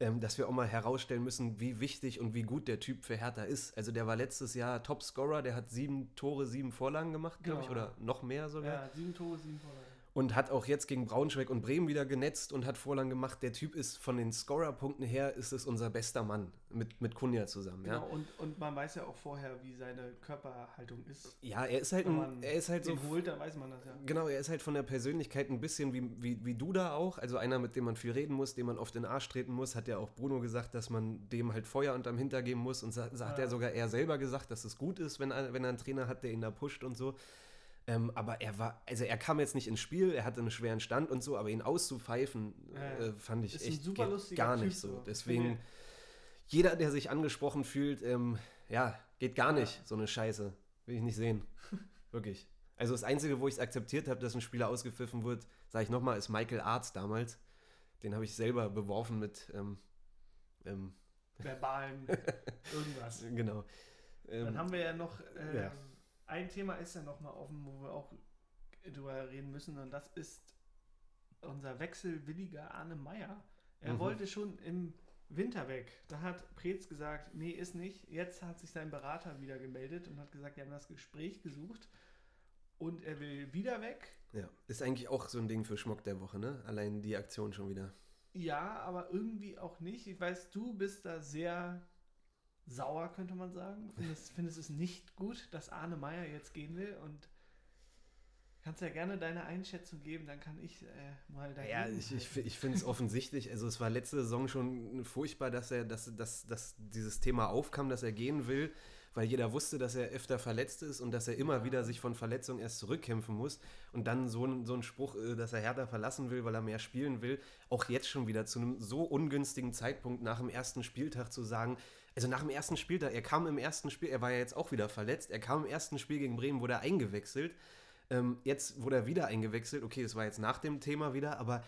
ähm, dass wir auch mal herausstellen müssen, wie wichtig und wie gut der Typ für Hertha ist. Also der war letztes Jahr Topscorer, der hat sieben Tore, sieben Vorlagen gemacht, glaube ich, Genau. oder noch mehr sogar. Ja, sieben Tore, sieben Vorlagen. Und hat auch jetzt gegen Braunschweig und Bremen wieder genetzt und hat Vorlagen gemacht. Der Typ ist von den Scorer-Punkten her, ist es unser bester Mann mit, mit Kunja zusammen. Genau, Ja? und, und man weiß ja auch vorher, wie seine Körperhaltung ist. ja, er ist halt, Wenn ein, man er ist halt so holt, dann weiß man das ja. Genau, er ist halt von der Persönlichkeit ein bisschen wie, wie, wie du da auch. Also einer, mit dem man viel reden muss, dem man oft in den Arsch treten muss. Hat ja auch Bruno gesagt, dass man dem halt Feuer unterm Hinter geben muss. Und sa hat Ja. er sogar er selber gesagt, dass es gut ist, wenn er, wenn er einen Trainer hat, der ihn da pusht und so. Ähm, aber er war, also er kam jetzt nicht ins Spiel, er hatte einen schweren Stand und so, aber ihn auszupfeifen, Ja. äh, fand ich echt gar Typ nicht so. so. Deswegen, Finde- jeder, der sich angesprochen fühlt, ähm, ja, geht gar Ja. nicht, so eine Scheiße. Will ich nicht sehen. [laughs] Wirklich. Also das Einzige, wo ich es akzeptiert habe, dass ein Spieler ausgepfiffen wird, sage ich nochmal, ist Michael Arzt damals. Den habe ich selber beworfen mit, ähm, ähm, Verbalen, [laughs] irgendwas. genau. Dann Ähm, haben wir ja noch, äh, ja. Ein Thema ist ja noch mal offen, wo wir auch drüber reden müssen und das ist unser wechselwilliger Arne Meyer. Er Mhm. wollte schon im Winter weg. Da hat Preetz gesagt, nee, ist nicht. Jetzt hat sich sein Berater wieder gemeldet und hat gesagt, wir haben das Gespräch gesucht und er will wieder weg. ja, ist eigentlich auch so ein Ding für Schmock der Woche, ne? Allein die Aktion schon wieder. Ja, aber irgendwie auch nicht. Ich weiß, du bist da sehr sauer, könnte man sagen. Findest, findest es nicht gut, dass Arne Meyer jetzt gehen will und kannst ja gerne deine Einschätzung geben, dann kann ich äh, mal dagegen. Ja, ich, ich, ich finde es offensichtlich. Also es war letzte Saison schon furchtbar, dass er, dass, dass, dass dieses Thema aufkam, dass er gehen will, weil jeder wusste, dass er öfter verletzt ist und dass er immer Ja. wieder sich von Verletzungen erst zurückkämpfen muss. Und dann so ein, so ein Spruch, äh, dass er Hertha verlassen will, weil er mehr spielen will, auch jetzt schon wieder zu einem so ungünstigen Zeitpunkt nach dem ersten Spieltag zu sagen, also nach dem ersten Spieltag, er kam im ersten Spiel, er war ja jetzt auch wieder verletzt, er kam im ersten Spiel gegen Bremen, wurde er eingewechselt. Ähm, jetzt wurde er wieder eingewechselt. Okay, das war jetzt nach dem Thema wieder, aber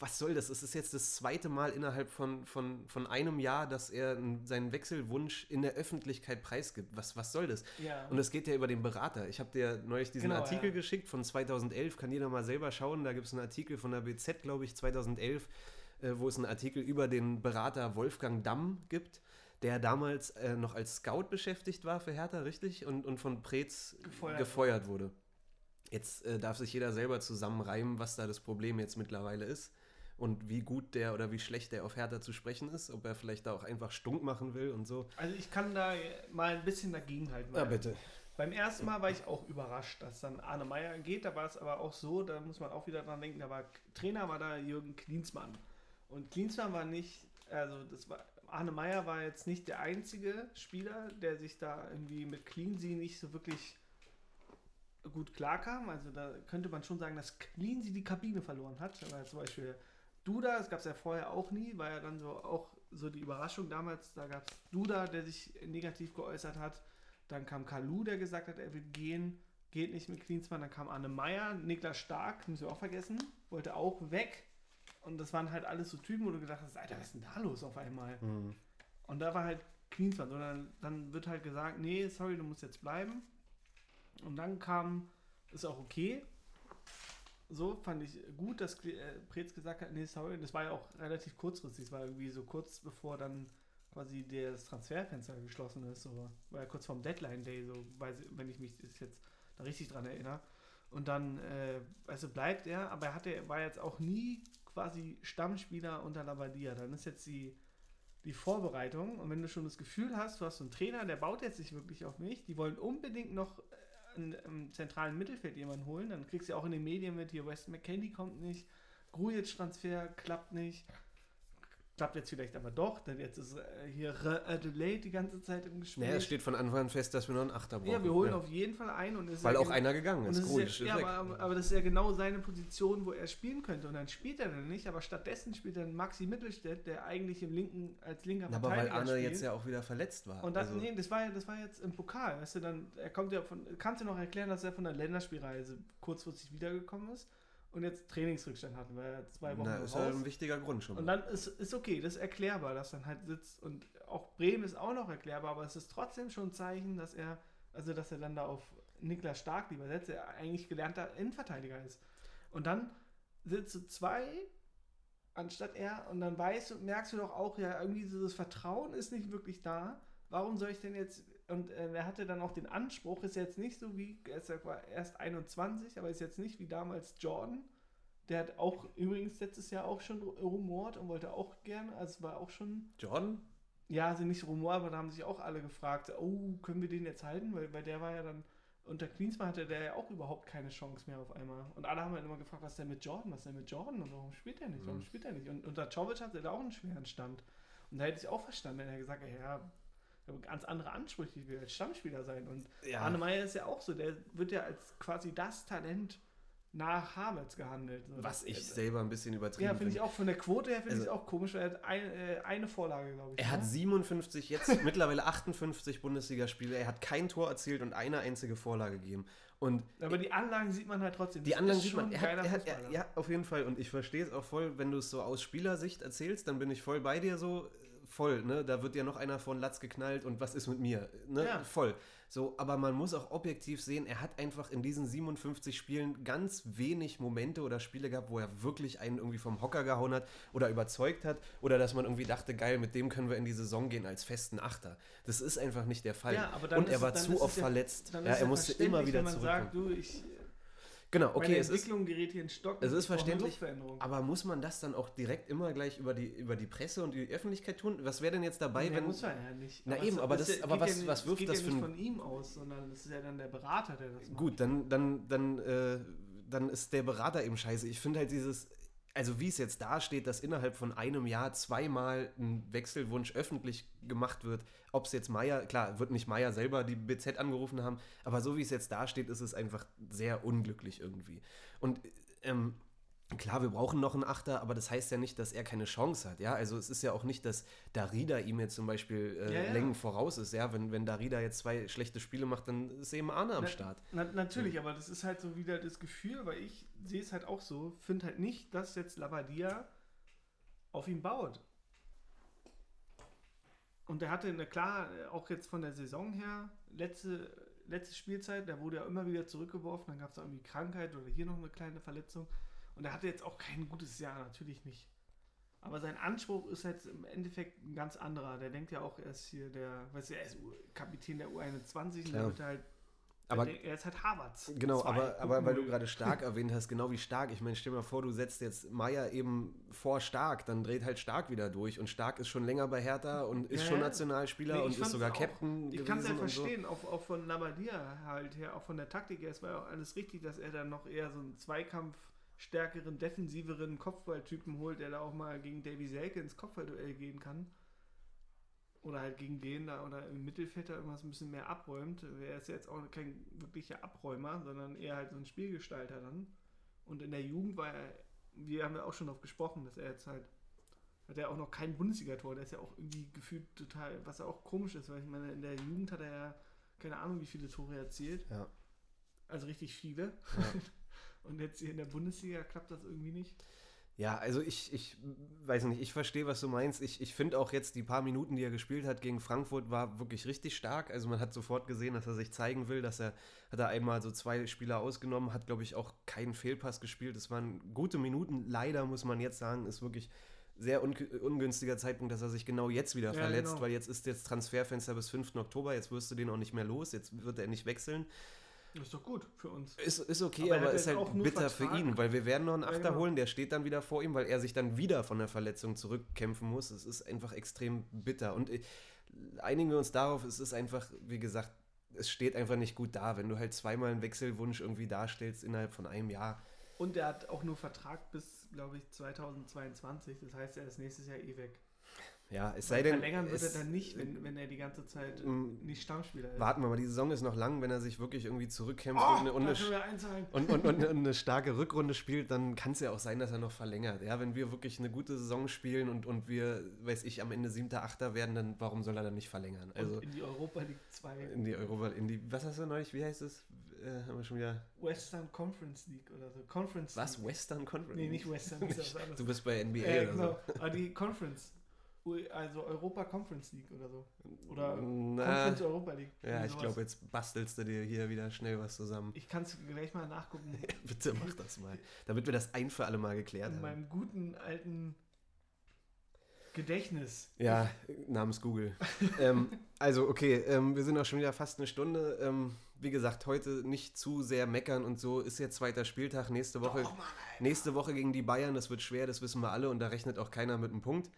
was soll das? Es ist jetzt das zweite Mal innerhalb von, von, von einem Jahr, dass er seinen Wechselwunsch in der Öffentlichkeit preisgibt. Was, was soll das? ja. Und es geht ja über den Berater. Ich habe dir neulich diesen Genau, Artikel ja. geschickt von 2011, kann jeder mal selber schauen. Da gibt es einen Artikel von der BZ, glaube ich, 2011, äh, wo es einen Artikel über den Berater Wolfgang Damm gibt, der damals äh, noch als Scout beschäftigt war für Hertha, richtig? Und, und von Preetz Gefeuert gefeuert, wurde. Jetzt äh, darf sich jeder selber zusammenreimen, was da das Problem jetzt mittlerweile ist und wie gut der oder wie schlecht der auf Hertha zu sprechen ist, ob er vielleicht da auch einfach stunk machen will und so. also ich kann da mal ein bisschen dagegen halten. weil Beim ersten Mal war ich auch überrascht, dass dann Arne Meyer geht. Da war es aber auch so, da muss man auch wieder dran denken, da war Trainer war da Jürgen Klinsmann. Und Klinsmann war nicht, also das war, Arne Meyer war jetzt nicht der einzige Spieler, der sich da irgendwie mit Cleansea nicht so wirklich gut klarkam. Also da könnte man schon sagen, dass Cleansea die Kabine verloren hat. War zum Beispiel Duda, das gab es ja vorher auch nie, war ja dann so auch so die Überraschung damals. Da gab es Duda, der sich negativ geäußert hat. Dann kam Kalu, der gesagt hat, er will gehen, geht nicht mit Klinsmann. Dann kam Arne Meyer, Niklas Stark, müssen wir auch vergessen, wollte auch weg. Und das waren halt alles so Typen, wo du gedacht hast, Alter, was ist denn da los auf einmal? Mhm. Und da war halt Klinsmann, sondern dann wird halt gesagt, nee, sorry, du musst jetzt bleiben. Und dann kam, ist auch okay. So fand ich gut, dass äh, Preetz gesagt hat, nee, sorry, das war ja auch relativ kurzfristig, es war irgendwie so kurz bevor dann quasi das Transferfenster geschlossen ist, so war ja kurz vorm Deadline Day, so weiß, wenn ich mich das jetzt da richtig dran erinnere. Und dann, äh, also bleibt er, aber er hatte, war jetzt auch nie quasi Stammspieler unter Labadia. Dann ist jetzt die, die Vorbereitung. Und wenn du schon das Gefühl hast, du hast so einen Trainer, der baut jetzt nicht wirklich auf mich, die wollen unbedingt noch äh, in- im zentralen Mittelfeld jemanden holen, dann kriegst du auch in den Medien mit, hier West McKendy kommt nicht, Grujic-Transfer klappt nicht, klappt jetzt vielleicht aber doch, denn jetzt ist äh, hier Adelaide die ganze Zeit im Gespräch. Naja, es steht von Anfang an fest, dass wir noch einen Achter brauchen. ja, wir holen auf jeden Fall einen und es ist Weil ja auch gen- einer gegangen ist. das ist Grujic ja, ja, ist aber, aber das ist ja genau seine Position, wo er spielen könnte. Und dann spielt er dann nicht, aber stattdessen spielt dann Maxi Mittelstädt, der eigentlich im linken, als linker Na, aber weil Verteidiger spielt. jetzt ja auch wieder verletzt war. Und dann, also, nee, das war ja, das war jetzt im Pokal, weißt du, dann, er kommt ja von, kannst du noch erklären, dass er von der Länderspielreise kurzfristig wiedergekommen ist und jetzt Trainingsrückstand hatten, weil er zwei Wochen na, raus. ist ja ein wichtiger Grund schon. Und dann ist, ist okay, das ist erklärbar, dass dann halt sitzt und auch Bremen ist auch noch erklärbar, aber es ist trotzdem schon ein Zeichen, dass er, also dass er dann da auf Niklas Stark lieber setzt, der eigentlich gelernter Innenverteidiger ist. Und dann sitzt du zwei anstatt er. Und dann weißt du, merkst du doch auch, ja, irgendwie dieses Vertrauen ist nicht wirklich da. Warum soll ich denn jetzt. Und äh, er hatte dann auch den Anspruch, ist jetzt nicht so wie, er ist ja erst 21, aber ist jetzt nicht wie damals Jordan. Der hat auch übrigens letztes Jahr auch schon rumort und wollte auch gerne, also war auch schon. Jordan? Ja, also nicht Rumor, aber da haben sich auch alle gefragt, oh, können wir den jetzt halten? Weil, weil der war ja dann, unter Klinsmann hatte der ja auch überhaupt keine Chance mehr auf einmal. Und alle haben halt immer gefragt, was ist denn mit Jordan, was ist denn mit Jordan und warum spielt er nicht, warum mhm. spielt er nicht? Und unter Czovic hatte er auch einen schweren Stand. Und da hätte ich auch verstanden, wenn er gesagt hätte, ja, ganz andere Ansprüche, ich will als Stammspieler sein. Und ja. Arne Meyer ist ja auch so, der wird ja als quasi das Talent nach Havertz gehandelt. So, Was ich also, selber ein bisschen übertrieben finde. Ja, finde ich auch. Von der Quote her finde also, ich es auch komisch. Er hat ein, äh, eine Vorlage, glaube ich. Er ne? hat 57, jetzt [laughs] mittlerweile 58 Bundesligaspiele. Er hat kein Tor erzielt und eine einzige Vorlage gegeben. Und Aber die Anlagen sieht man halt trotzdem. Die Anlagen sieht man. Er hat, er hat, er, ja, auf jeden Fall. Und ich verstehe es auch voll, wenn du es so aus Spielersicht erzählst, dann bin ich voll bei dir so. Voll, ne? Da wird ja noch einer von Latz geknallt und was ist mit mir? Ne? Ja. Voll. So, aber man muss auch objektiv sehen, er hat einfach in diesen 57 Spielen ganz wenig Momente oder Spiele gehabt, wo er wirklich einen irgendwie vom Hocker gehauen hat oder überzeugt hat oder dass man irgendwie dachte, geil, mit dem können wir in die Saison gehen als festen Achter. Das ist einfach nicht der Fall. Ja, Und er war zu oft verletzt. Ja, er musste immer wieder zurückkommen. Sagt, du, ich, Genau, okay. Meine Entwicklung ist, gerät hier in Stock. Es ist verständlich. Aber muss man das dann auch direkt immer gleich über die, über die Presse und die Öffentlichkeit tun? Was wäre denn jetzt dabei, nee, wenn. muss man ja nicht. Na aber eben, aber, das, aber was, ja was wirft das, das für. Das geht ja nicht von ihm aus, sondern das ist ja dann der Berater, der das macht. Gut, dann, dann, dann, äh, dann ist der Berater eben scheiße. Ich finde halt dieses also wie es jetzt dasteht, dass innerhalb von einem Jahr zweimal ein Wechselwunsch öffentlich gemacht wird, ob es jetzt Meier, klar, wird nicht Meier selber die BZ angerufen haben, aber so wie es jetzt dasteht, ist es einfach sehr unglücklich irgendwie. Und ähm, Klar, wir brauchen noch einen Achter, aber das heißt ja nicht, dass er keine Chance hat. Ja, also es ist ja auch nicht, dass Darida ihm jetzt zum Beispiel äh, ja, ja. Längen voraus ist. Ja, wenn, wenn Darida jetzt zwei schlechte Spiele macht, dann ist eben Arne am na, Start. Na, natürlich, ja. aber das ist halt so wieder das Gefühl, weil ich sehe es halt auch so, finde halt nicht, dass jetzt Labadia auf ihn baut. Und er hatte, eine klar, auch jetzt von der Saison her, letzte, letzte Spielzeit, da wurde er immer wieder zurückgeworfen, dann gab es irgendwie Krankheit oder hier noch eine kleine Verletzung. Und er hatte jetzt auch kein gutes Jahr, natürlich nicht. Aber sein Anspruch ist jetzt im Endeffekt ein ganz anderer. Der denkt ja auch, er ist hier der, weißt du, er ist Kapitän der U21 und der wird halt aber, er ist halt Harvards. Genau, aber, aber weil du [laughs] gerade stark erwähnt hast, genau wie stark. Ich meine, stell dir mal vor, du setzt jetzt Meier eben vor Stark, dann dreht halt Stark wieder durch. Und Stark ist schon länger bei Hertha und ist ja, schon Nationalspieler nee, und ist sogar auch, Captain. Ich kann es ja verstehen, so. auch, auch von Labadia halt her, auch von der Taktik her. Es war ja auch alles richtig, dass er dann noch eher so einen Zweikampf stärkeren, defensiveren Kopfballtypen holt, der da auch mal gegen Davy Selke ins Kopfballduell gehen kann. Oder halt gegen den da oder im Mittelfeld da irgendwas ein bisschen mehr abräumt. Er ist jetzt auch kein wirklicher Abräumer, sondern eher halt so ein Spielgestalter dann. Und in der Jugend war er, wir haben ja auch schon darauf gesprochen, dass er jetzt halt, hat er auch noch kein Bundesligator, der ist ja auch irgendwie gefühlt total, was ja auch komisch ist, weil ich meine, in der Jugend hat er ja keine Ahnung, wie viele Tore erzielt. Ja. Also richtig viele. Ja. [laughs] Und jetzt hier in der Bundesliga klappt das irgendwie nicht. Ja, also ich, ich weiß nicht, ich verstehe, was du meinst. Ich, ich finde auch jetzt die paar Minuten, die er gespielt hat gegen Frankfurt, war wirklich richtig stark. Also man hat sofort gesehen, dass er sich zeigen will, dass er, hat er einmal so zwei Spieler ausgenommen, hat, glaube ich, auch keinen Fehlpass gespielt. Es waren gute Minuten. Leider muss man jetzt sagen, ist wirklich sehr un ungünstiger Zeitpunkt, dass er sich genau jetzt wieder ja, verletzt, genau. weil jetzt ist jetzt Transferfenster bis 5. Oktober, jetzt wirst du den auch nicht mehr los, jetzt wird er nicht wechseln. Ist doch gut für uns. Ist, ist okay, aber, aber ist halt bitter Vertrag. für ihn, weil wir werden noch einen Achter ja, genau. holen, der steht dann wieder vor ihm, weil er sich dann wieder von der Verletzung zurückkämpfen muss. Es ist einfach extrem bitter. Und äh, einigen wir uns darauf, es ist einfach, wie gesagt, es steht einfach nicht gut da, wenn du halt zweimal einen Wechselwunsch irgendwie darstellst innerhalb von einem Jahr. Und er hat auch nur Vertrag bis, glaube ich, 2022. Das heißt, er ist nächstes Jahr eh weg. Ja, es sei denn. Verlängern wird er dann nicht, wenn, wenn er die ganze Zeit mm, nicht Stammspieler ist. Warten wir mal, die Saison ist noch lang. Wenn er sich wirklich irgendwie zurückkämpft oh, und, eine, und, eine, und, und, eine starke Rückrunde spielt, dann kann es ja auch sein, dass er noch verlängert. Ja, wenn wir wirklich eine gute Saison spielen und, und wir, weiß ich, am Ende siebter, achter werden, dann warum soll er dann nicht verlängern? Also, in die Europa League 2. In die Europa, in die, was hast du neulich, wie heißt es? Äh, haben wir schon wieder. Western Conference League oder so. Conference Was? League. Western Conference? Nee, nicht Western. [laughs] du bist bei NBA äh, oder genau. so. Aber die Conference also Europa Conference League oder so. Oder Na, Conference Europa League. Ja, ich glaube, jetzt bastelst du dir hier wieder schnell was zusammen. Ich kann es gleich mal nachgucken. [laughs] bitte mach das mal. Damit wir das ein für alle Mal geklärt In haben. In meinem guten alten Gedächtnis. Ja, namens Google. [laughs] ähm, also, okay, ähm, wir sind auch schon wieder fast eine Stunde. Ähm, wie gesagt, heute nicht zu sehr meckern und so. Ist jetzt zweiter Spieltag. Nächste Woche, Doch, Mann, nächste Woche gegen die Bayern. Das wird schwer, das wissen wir alle. Und da rechnet auch keiner mit einem Punkt.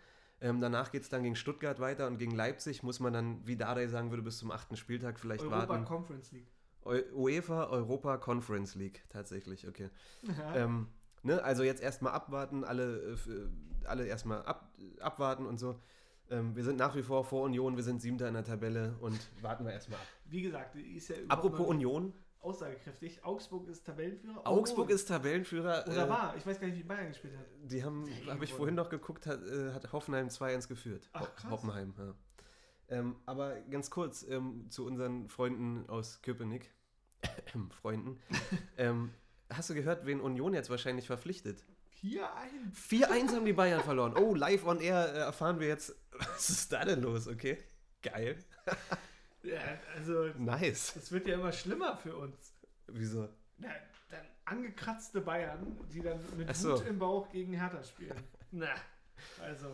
Ähm, danach geht es dann gegen Stuttgart weiter und gegen Leipzig muss man dann, wie Dardai sagen würde, bis zum achten Spieltag vielleicht Europa warten. Conference League. Eu UEFA Europa Conference League, tatsächlich, okay. Ja. Ähm, ne, also jetzt erstmal abwarten, alle, äh, f- alle erstmal ab, abwarten und so. Ähm, wir sind nach wie vor vor Union, wir sind Siebter in der Tabelle und warten wir erstmal ab. Wie gesagt, ist ja Apropos Union, aussagekräftig. Augsburg ist Tabellenführer. Augsburg Oh, ist Tabellenführer. Oder äh, war. Ich weiß gar nicht, wie Bayern gespielt hat. Die haben, habe ich vorhin noch geguckt, hat, äh, hat Hoffenheim 2-1 geführt. Ach, krass. Hoppenheim, ja. Ähm, aber ganz kurz ähm, zu unseren Freunden aus Köpenick. [laughs] Freunden. ähm, hast du gehört, wen Union jetzt wahrscheinlich verpflichtet? Hier ein. 4-1 haben die Bayern verloren. Oh, live on air äh, erfahren wir jetzt. [laughs] Was ist da denn los, okay? Geil. Ja, also, Nice. es wird ja immer schlimmer für uns. Wieso? Na, dann angekratzte Bayern, die dann mit so. Wut im Bauch gegen Hertha spielen. Na, also.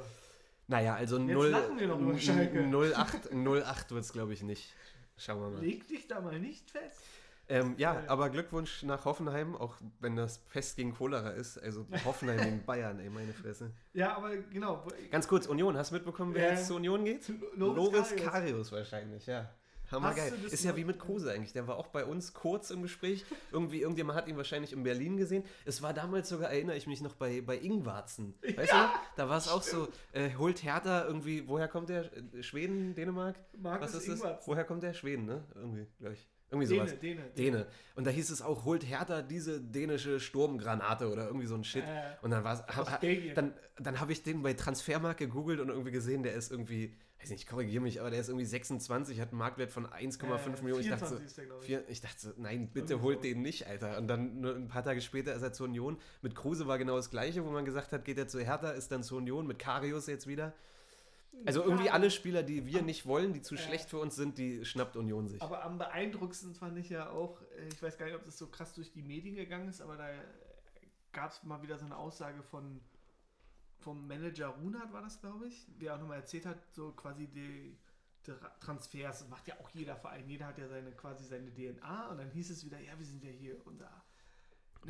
Naja, also Jetzt 0, lachen wir noch über Schalke. 08, 08 wird es, glaube ich, nicht. Schauen wir mal. Leg dich da mal nicht fest. Ähm, ja, Äh. aber Glückwunsch nach Hoffenheim, auch wenn das Pest gegen Cholera ist. Also Hoffenheim gegen [laughs] Bayern, ey, meine Fresse. Ja, aber genau. Ganz kurz, Union, hast du mitbekommen, wer Ja. jetzt zur Union geht? Loris Karius. Karius wahrscheinlich, ja. Hammergeil. Du das Ist ja wie mit Kruse eigentlich. Der war auch bei uns kurz im Gespräch. [laughs] Irgendwie, irgendjemand hat ihn wahrscheinlich in Berlin gesehen. Es war damals sogar, erinnere ich mich noch, bei, bei Ingwarzen. Weißt du noch? Da war es auch so, äh, holt Hertha irgendwie, woher kommt der? Äh, Schweden, Dänemark? Markus Was ist das? Ingwertsen. Woher kommt der? Schweden, ne? Irgendwie, gleich. Irgendwie sowas. Däne, Däne. Däne. Und da hieß es auch, holt Hertha diese dänische Sturmgranate oder irgendwie so ein Shit. Äh, Und dann war es. Belgien. Dann, dann habe ich den bei Transfermarkt gegoogelt und irgendwie gesehen, der ist irgendwie, weiß nicht, ich korrigiere mich, aber der ist irgendwie 26, hat einen Marktwert von 1,5 äh, Millionen. Ich dachte, so, 24 ist der, ich. vier, ich dachte so, nein, bitte Irgendwie holt so. den nicht, Alter. Und dann nur ein paar Tage später ist er zur Union. Mit Kruse war genau das Gleiche, wo man gesagt hat, geht er zu Hertha, ist dann zur Union, mit Karius jetzt wieder. Also irgendwie Ja, alle Spieler, die wir nicht wollen, die zu Äh. schlecht für uns sind, die schnappt Union sich. Aber am beeindruckendsten fand ich ja auch, äh, ich weiß gar nicht, ob das so krass durch die Medien gegangen ist, aber da gab es mal wieder so eine Aussage von vom Manager Runert war das, glaube ich, der auch nochmal erzählt hat, so quasi die, die Ra- Transfers, das macht ja auch jeder Verein, jeder hat ja seine quasi seine DNA und dann hieß es wieder, ja, wir sind ja hier unser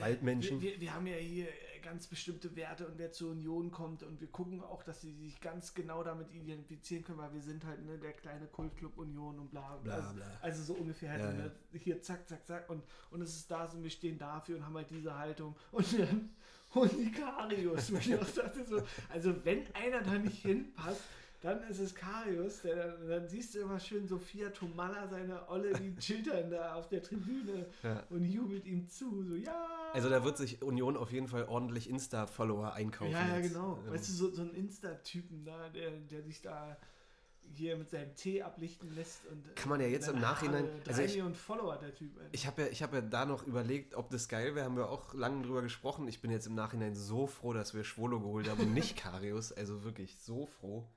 Waldmenschen. Wir, wir, wir haben ja hier ganz bestimmte Werte und wer zur Union kommt und wir gucken auch, dass sie sich ganz genau damit identifizieren können, weil wir sind halt ne, der kleine Kultclub Union und bla Bla, also, bla. also so ungefähr halt Ja, ne, hier zack, zack, zack und, und es ist da so, wir stehen dafür und haben halt diese Haltung und dann [laughs] holen die Karius, wo ich auch dachte so, also wenn einer da nicht hinpasst, dann ist es Karius, der dann, siehst du immer schön Sophia Tomalla, seine Olle, die [laughs] chillt dann da auf der Tribüne Ja. und jubelt ihm zu, so ja. Also da wird sich Union auf jeden Fall ordentlich Insta-Follower einkaufen. ja, ja, jetzt. genau. Ähm, Weißt du, so, so ein Insta-Typen da, der, der sich da hier mit seinem Tee ablichten lässt und Kann man ja jetzt seine im Nachhinein- Haare, also ich- Millionen Follower, der Typ. Ich habe ja, ich hab ja da noch überlegt, ob das geil wäre. Haben wir auch lange drüber gesprochen. Ich bin jetzt im Nachhinein so froh, dass wir Schwolo geholt haben und nicht [laughs] Karius. Also wirklich so froh.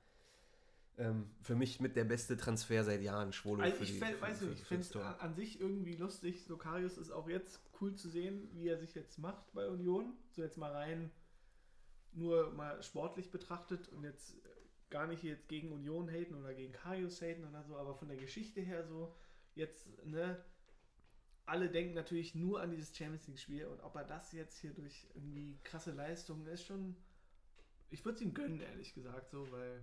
Ähm, für mich mit der beste Transfer seit Jahren, Schwolo. Also für ich die- fänd, für- weiß für- nicht, ich finde es an, an sich irgendwie lustig. So Karius ist auch jetzt cool zu sehen, wie er sich jetzt macht bei Union. So jetzt mal rein nur mal sportlich betrachtet und jetzt gar nicht jetzt gegen Union haten oder gegen Karius haten oder so, aber von der Geschichte her so jetzt, ne, alle denken natürlich nur an dieses Champions League-Spiel und ob er das jetzt hier durch irgendwie krasse Leistungen ist schon, ich würde es ihm gönnen, ehrlich gesagt, so, weil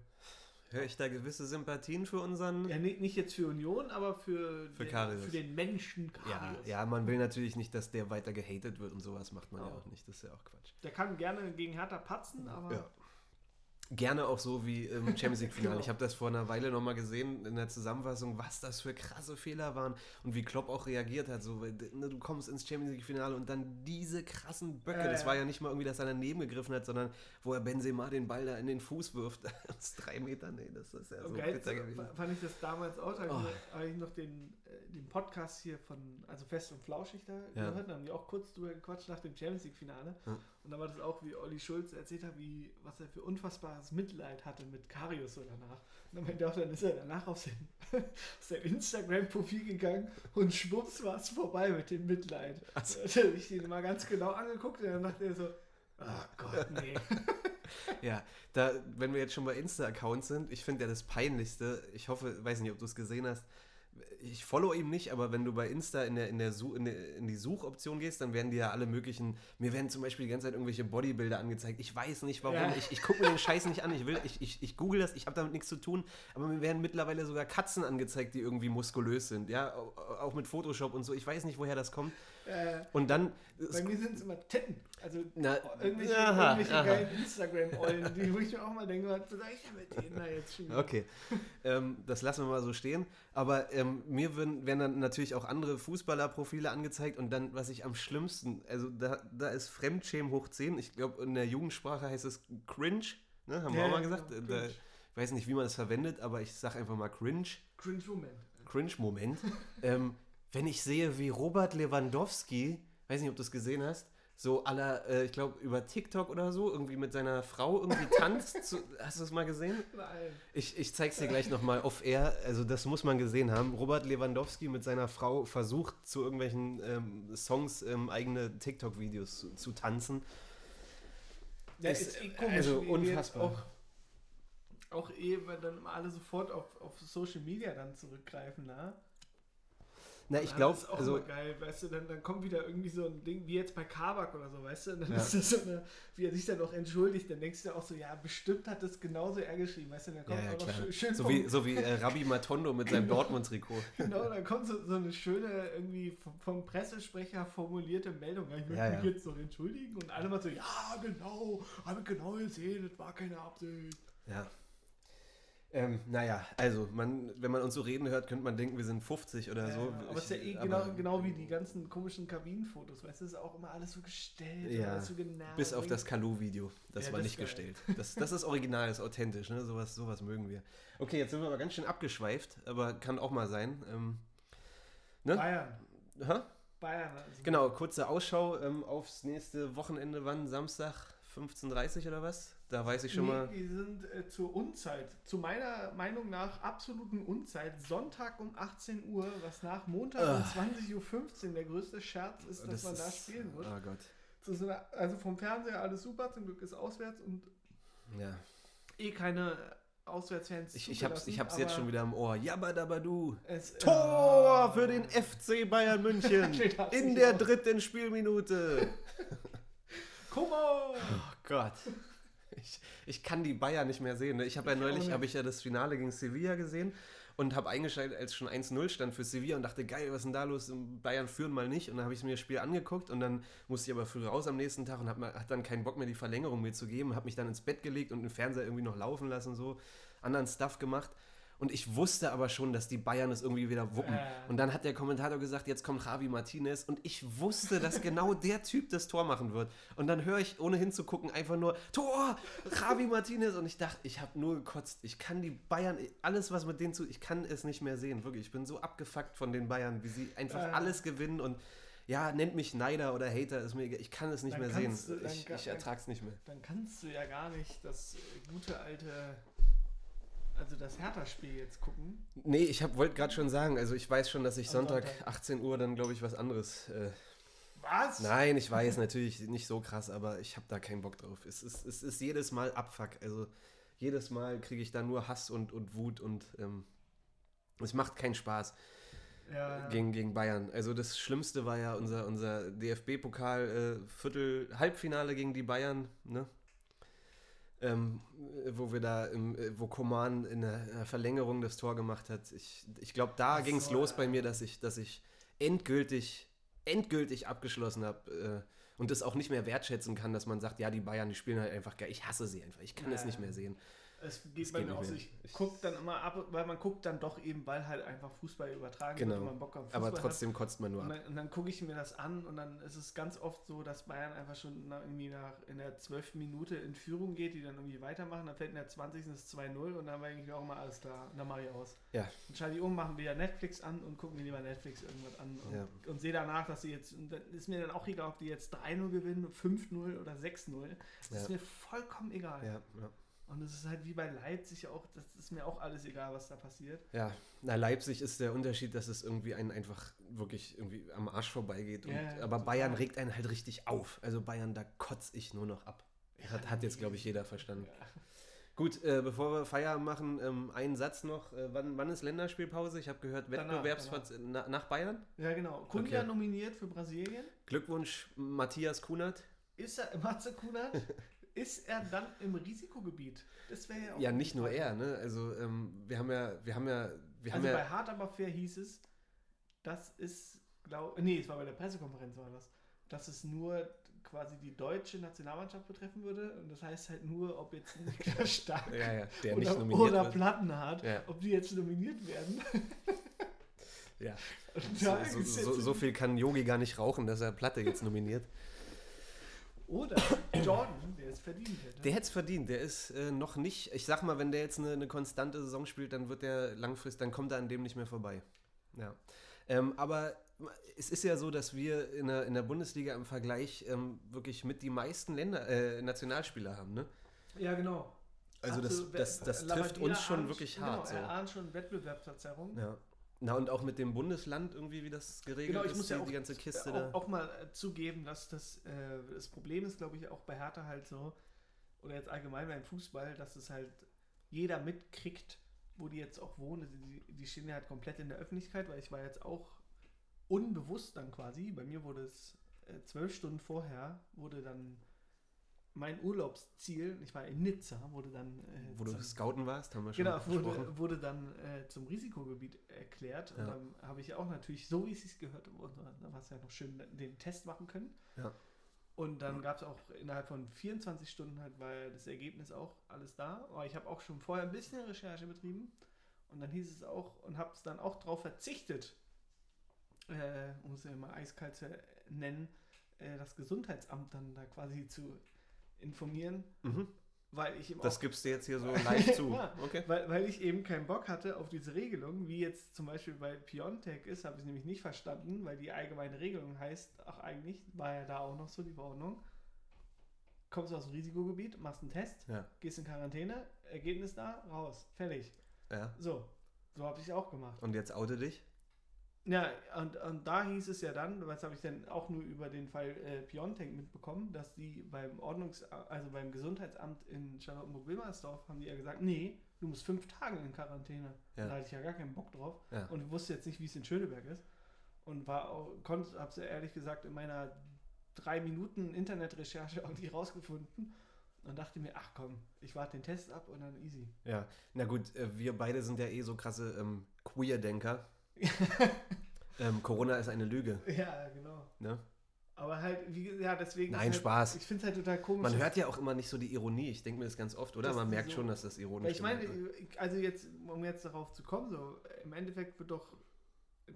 Höre ich da gewisse Sympathien für unseren. ja, nicht, nicht jetzt für Union, aber für, Für den, Karius. für den Menschen Ja, Karius. ja, man will natürlich nicht, dass der weiter gehatet wird und sowas macht man ja Ja. auch nicht. Das ist ja auch Quatsch. Der kann gerne gegen Hertha patzen, aber Ja. Gerne auch so wie im [laughs] Champions League-Finale. Genau. Ich habe das vor einer Weile nochmal gesehen in der Zusammenfassung, was das für krasse Fehler waren und wie Klopp auch reagiert hat. So, ne, du kommst ins Champions League-Finale und dann diese krassen Böcke. Ja, das war ja nicht mal irgendwie, dass er daneben gegriffen hat, sondern wo er Benzema den Ball da in den Fuß wirft. [laughs] Aus drei Metern, nee, das ist ja so geil bitter gewesen. fand ich das damals auch. Da Oh. ich noch den, äh, den Podcast hier von, also Fest und Flauschig da Ja. gehört, da haben die auch kurz drüber gequatscht nach dem Champions League-Finale. Ja. Und da war das auch, wie Olli Schulz erzählt hat, wie, was er für unfassbares Mitleid hatte mit Karius so danach. Und dann meinte er auch, dann ist er danach auf sein, [laughs] sein Instagram-Profil gegangen und schwupps war es vorbei mit dem Mitleid. Also- Da habe ich den mal ganz genau angeguckt und dann dachte er so, oh Gott, nee. [laughs] Ja, da, wenn wir jetzt schon bei Insta-Accounts sind, ich finde ja das Peinlichste, ich hoffe, weiß nicht, ob du es gesehen hast, ich follow ihm nicht, aber wenn du bei Insta in, der, in, der in, der, in die Suchoption gehst, dann werden dir ja alle möglichen, mir werden zum Beispiel die ganze Zeit irgendwelche Bodybuilder angezeigt. Ich weiß nicht warum, ja. ich, ich gucke mir den Scheiß nicht an, ich will, ich, ich, ich google das, ich habe damit nichts zu tun, aber mir werden mittlerweile sogar Katzen angezeigt, die irgendwie muskulös sind, ja, auch mit Photoshop und so. Ich weiß nicht, woher das kommt. Äh, und dann. Bei mir sind es immer Titten. Also na, irgendwelche, aha, irgendwelche aha. geilen Instagram-Eulen, die wo ich mir auch mal denke, was soll ich mit denen da jetzt schon? Okay. ähm, das lassen wir mal so stehen. Aber ähm, mir würden, werden dann natürlich auch andere Fußballerprofile angezeigt und dann, was ich am schlimmsten, also da, da ist Fremdschämen hoch 10. Ich glaube, in der Jugendsprache heißt es cringe, ne? Haben ja, wir auch mal gesagt. Ja, da, ich weiß nicht, wie man das verwendet, aber ich sage einfach mal cringe. Cringe-Moment. Cringe-Moment. [laughs] ähm, wenn ich sehe, wie Robert Lewandowski, weiß nicht, ob du es gesehen hast, so aller, äh, ich glaube, über TikTok oder so, irgendwie mit seiner Frau irgendwie [laughs] tanzt. zu, hast du es mal gesehen? Nein. Ich, ich zeig's dir gleich nochmal off air. Also, das muss man gesehen haben. Robert Lewandowski mit seiner Frau versucht, zu irgendwelchen ähm, Songs ähm, eigene TikTok-Videos zu, zu, tanzen. Ja, ist, ist eh komisch, also unfassbar. Auch, auch eh, weil dann alle sofort auf, auf Social Media dann zurückgreifen, ne? Na, ich glaube, Das ist auch also, geil, weißt du, dann, dann kommt wieder irgendwie so ein Ding, wie jetzt bei Kabak oder so, weißt du, und dann ja. ist das so eine, wie er sich dann auch entschuldigt, dann denkst du auch so, ja, bestimmt hat das genauso er geschrieben, weißt du, dann kommt ja, ja, auch noch schön, So wie, so wie äh, Rabbi Matondo mit seinem. [laughs] Dortmund-Trikot. Genau, dann kommt so, so eine schöne, irgendwie vom, vom Pressesprecher formulierte Meldung, ich möchte mich jetzt noch entschuldigen und alle mal so, ja, genau, habe ich genau gesehen, das war keine Absicht. Ja. Ähm, naja, also, man, wenn man uns so reden hört, könnte man denken, wir sind 50 oder so. Ja, aber es ist ja eh genau, genau wie die ganzen komischen Kabinenfotos, weißt du, ist auch immer alles so gestellt, ja, alles so genau. Bis auf das Kalu-Video, das ja, war das nicht gestellt. Das, das ist original, ist authentisch, ne? sowas, sowas mögen wir. Okay, jetzt sind wir aber ganz schön abgeschweift, aber kann auch mal sein. Ähm, ne? Bayern. Hä? Bayern. Also genau, kurze Ausschau ähm, aufs nächste Wochenende, wann? Samstag 15.30 Uhr oder was? Da weiß ich schon nee, mal. Die sind äh, zur Unzeit, zu meiner Meinung nach absoluten Unzeit, Sonntag um 18 Uhr, was nach Montag uh. um 20.15 Uhr der größte Scherz ist, dass das man da spielen muss. Oh Gott. So einer, also vom Fernseher alles super, zum Glück ist auswärts und ja. eh keine Auswärtsfans. Ich, ich hab's, ich hab's jetzt schon wieder im Ohr. Jabba-dabba-du. Es, Tor äh, für den FC Bayern München [laughs] in der dritten Spielminute. [laughs] Kummer! Oh Gott. Ich, ich kann die Bayern nicht mehr sehen. Ne? Ich habe ja neulich habe ich ja das Finale gegen Sevilla gesehen und habe eingeschaltet, als schon 1-0 stand für Sevilla und dachte, geil, was ist denn da los? Bayern führen mal nicht. Und dann habe ich mir das Spiel angeguckt und dann musste ich aber früh raus am nächsten Tag und habe hab dann keinen Bock mehr, die Verlängerung mir zu geben. Habe mich dann ins Bett gelegt und den Fernseher irgendwie noch laufen lassen, so anderen Stuff gemacht. Und ich wusste aber schon, dass die Bayern es irgendwie wieder wuppen. Äh. Und dann hat der Kommentator gesagt, jetzt kommt Javi Martinez. Und ich wusste, dass genau [laughs] der Typ das Tor machen wird. Und dann höre ich, ohne hinzugucken, einfach nur, Tor, Javi Martinez. Und ich dachte, ich habe nur gekotzt. Ich kann die Bayern, alles was mit denen zu, ich kann es nicht mehr sehen. Wirklich, ich bin so abgefuckt von den Bayern, wie sie einfach äh. alles gewinnen. Und ja, nennt mich Neider oder Hater, ist mir egal. Ich kann es nicht dann mehr sehen. Du, ich, ich ertrage es nicht mehr. Dann kannst du ja gar nicht das gute alte also das Hertha-Spiel jetzt gucken? Nee, ich wollte gerade schon sagen, also ich weiß schon, dass ich Sonntag, Sonntag 18 Uhr dann, glaube ich, was anderes. Äh, was? Nein, ich weiß natürlich nicht so krass, aber ich habe da keinen Bock drauf. Es ist, es ist jedes Mal Abfuck. Also jedes Mal kriege ich da nur Hass und, und Wut und ähm, es macht keinen Spaß. Ja. Gegen, gegen Bayern. Also das Schlimmste war ja unser, unser DFB-Pokal äh, gegen die Bayern, ne? Ähm, wo wir da, im, äh, wo Koman in der Verlängerung das Tor gemacht hat. Ich, ich glaube, da ging es los bei mir, dass ich, dass ich endgültig, endgültig abgeschlossen habe äh, und das auch nicht mehr wertschätzen kann, dass man sagt, ja, die Bayern, die spielen halt einfach geil. Ich hasse sie einfach. Ich kann es nicht mehr sehen. Es geht bei mir auch. Ich, ich gucke dann immer ab, weil man guckt dann doch eben, weil halt einfach Fußball übertragen genau. wird und man Bock auf Fußball Aber trotzdem hat. kotzt man nur ab. Und dann, und dann gucke ich mir das an und dann ist es ganz oft so, dass Bayern einfach schon nach, irgendwie nach in der 12. Minute in Führung geht, die dann irgendwie weitermachen. Dann fällt in der 20. das 2-0 und dann war eigentlich auch immer alles klar. Und dann mache ich aus. Ja. Dann schalte ich um, machen wir Netflix an und gucken mir lieber Netflix irgendwas an und, ja. und sehe danach, dass sie jetzt, und dann ist mir dann auch egal, ob die jetzt 3-0 gewinnen, 5-0 oder 6-0. Das ja. ist mir vollkommen egal. Ja, ja. Und es ist halt wie bei Leipzig auch, das ist mir auch alles egal, was da passiert. Ja, na, Leipzig ist der Unterschied, dass es irgendwie einen einfach wirklich irgendwie am Arsch vorbeigeht. Und, ja, aber total. Bayern regt einen halt richtig auf. Also Bayern, da kotze ich nur noch ab. Ja, Hat, hat jetzt, glaube ich, jeder verstanden. Gut, äh, bevor wir Feierabend machen, ähm, einen Satz noch. Äh, wann, wann ist Länderspielpause? Ich habe gehört, Wettbewerbsverz na, nach Bayern. Ja, genau. Kunja Okay. nominiert für Brasilien. Glückwunsch, Matthias Kunert. Ist er, Matze Kunert, [laughs] ist er dann im Risikogebiet? Das wäre ja auch Ja, nicht nur er, ne? Also ähm, wir haben ja, wir haben ja, wir haben Also bei ja, Hart aber fair hieß es, das ist, glaube nee, es war bei der Pressekonferenz war das, dass es nur quasi die deutsche Nationalmannschaft betreffen würde und das heißt halt nur, ob jetzt [laughs] Niklas Stark ja, ja, der oder, nicht nominiert oder wird. Plattenhardt, ob die jetzt nominiert werden. Ja. [laughs] So, so, so, so viel kann Yogi gar nicht rauchen, dass er Platte jetzt nominiert. Oder Jordan, der es verdient hätte. Der hätte es verdient. Der ist äh, noch nicht. Ich sag mal, wenn der jetzt eine, eine konstante Saison spielt, dann wird der langfristig, dann kommt er an dem nicht mehr vorbei. Ja. Ähm, aber es ist ja so, dass wir in der, in der Bundesliga im Vergleich ähm, wirklich mit die meisten Länder, äh, Nationalspieler haben. Ne? ja, genau. Also das, Absolut. das, das Labadia trifft uns schon wirklich genau, hart. So. Er ahnt schon Wettbewerbsverzerrung. Ja. Na und auch mit dem Bundesland irgendwie, wie das geregelt Genau, ich ist, muss die, ja auch, die ganze Kiste äh, da. auch, auch mal äh, zugeben, dass das, äh, das Problem ist, glaube ich, auch bei Hertha halt so, oder jetzt allgemein beim Fußball, dass es halt jeder mitkriegt, wo die jetzt auch wohnen. Die, die stehen ja halt komplett in der Öffentlichkeit, weil ich war jetzt auch unbewusst dann quasi, bei mir wurde es äh, zwölf Stunden vorher, wurde dann mein Urlaubsziel, ich war in Nizza, wurde dann äh, Wo du zum- scouten warst, haben wir schon Genau, wurde, wurde dann äh, zum Risikogebiet erklärt. Und Ja. dann habe ich auch natürlich, so wie es sich gehört, und da war es ja noch schön, den Test machen können. Ja. Und dann gab es auch innerhalb von 24 Stunden halt, war das Ergebnis auch alles da. Aber ich habe auch schon vorher ein bisschen Recherche betrieben. Und dann hieß es auch, und habe es dann auch darauf verzichtet, äh, um es ja mal eiskalt zu nennen, äh, das Gesundheitsamt dann da quasi zu informieren, Mhm. weil ich eben Das auch gibst du jetzt hier so [laughs] live zu. Ja. Okay. weil, weil ich eben keinen Bock hatte auf diese Regelung, wie jetzt zum Beispiel bei Piontech ist, habe ich nämlich nicht verstanden, weil die allgemeine Regelung heißt, ach eigentlich war ja da auch noch so die Verordnung. Kommst du aus dem Risikogebiet, machst einen Test, Ja. gehst in Quarantäne, Ergebnis da, raus, fertig. ja. So, so habe ich auch gemacht. Und jetzt oute dich? Ja, und, und da hieß es ja dann, das habe ich dann auch nur über den Fall äh, Piontech mitbekommen, dass die beim Ordnungs-, also beim Gesundheitsamt in Charlottenburg-Wilmersdorf haben die ja gesagt, nee, du musst fünf Tage in Quarantäne. Ja. Da hatte ich ja gar keinen Bock drauf Ja. und wusste jetzt nicht, wie es in Schöneberg ist. Und war auch, konnte, hab's ja ehrlich gesagt in meiner drei Minuten Internetrecherche auch nicht rausgefunden und dachte mir, ach komm, ich warte den Test ab und dann easy. Ja, na gut, äh, wir beide sind ja eh so krasse ähm, Queer-Denker. [laughs] ähm, Corona ist eine Lüge, ja, genau. ne? Aber halt, wie, ja, deswegen. Nein, ist halt, Spaß. Ich finde es halt total komisch. Man hört ja auch immer nicht so die Ironie. Ich denke mir das ganz oft, oder? Das Man ist merkt so- schon, dass das ironisch Weil ich meine, wird. also jetzt, um jetzt darauf zu kommen, so im Endeffekt wird doch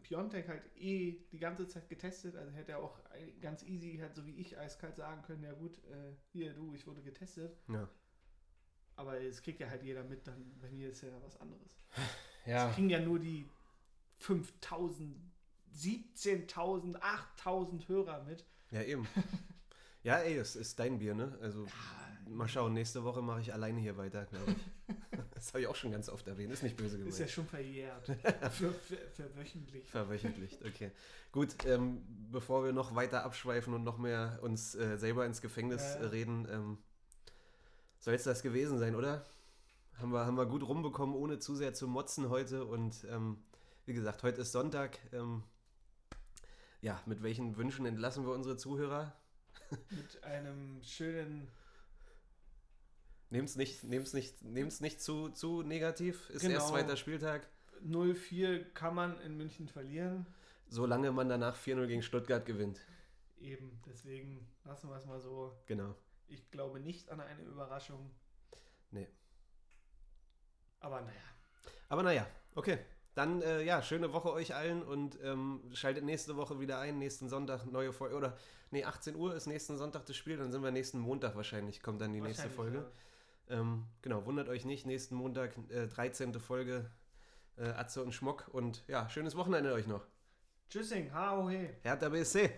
Piontek halt eh die ganze Zeit getestet, also hätte er auch ganz easy, halt so wie ich eiskalt sagen können, ja gut, äh, hier du, ich wurde getestet. Ja. Aber es kriegt ja halt jeder mit, dann bei mir ist ja was anderes. Ja. Es kriegen ja nur die 5000, 17.000, 8000 Hörer mit. ja, eben. [laughs] Ja, ey, es ist dein Bier, ne? Also, mal schauen, nächste Woche mache ich alleine hier weiter, glaube ich. [laughs] Das habe ich auch schon ganz oft erwähnt, ist nicht böse Ist ja gemeint. schon verjährt. [laughs] für, für, wöchentlich. Verwöchentlicht, okay. Gut, ähm, bevor wir noch weiter abschweifen und noch mehr uns äh, selber ins Gefängnis Ja. äh, reden, ähm, soll es das gewesen sein, oder? Haben wir, haben wir gut rumbekommen, ohne zu sehr zu motzen heute. Und ähm, wie gesagt, heute ist Sonntag. Ähm, ja, mit welchen Wünschen entlassen wir unsere Zuhörer? [laughs] Mit einem schönen Nehmt's nicht, nehmt's nicht, nehmt's nicht zu, zu negativ. Ist Genau. erst zweiter Spieltag. 0-4 kann man in München verlieren. Solange man danach 4-0 gegen Stuttgart gewinnt. Eben, deswegen lassen wir es mal so. Genau. Ich glaube nicht an eine Überraschung. Nee. Aber naja. Aber naja, okay. Dann, äh, ja, schöne Woche euch allen und ähm, schaltet nächste Woche wieder ein. Nächsten Sonntag neue Folge. Oder, nee, 18 Uhr ist nächsten Sonntag das Spiel. Dann sind wir nächsten Montag wahrscheinlich. Kommt dann die nächste Folge. Ähm, genau, wundert euch nicht. Nächsten Montag, äh, 13. Folge. Äh, Atze und Schmock. Und ja, schönes Wochenende euch noch. Ja. Tschüssing, hau he. Hertha BSC.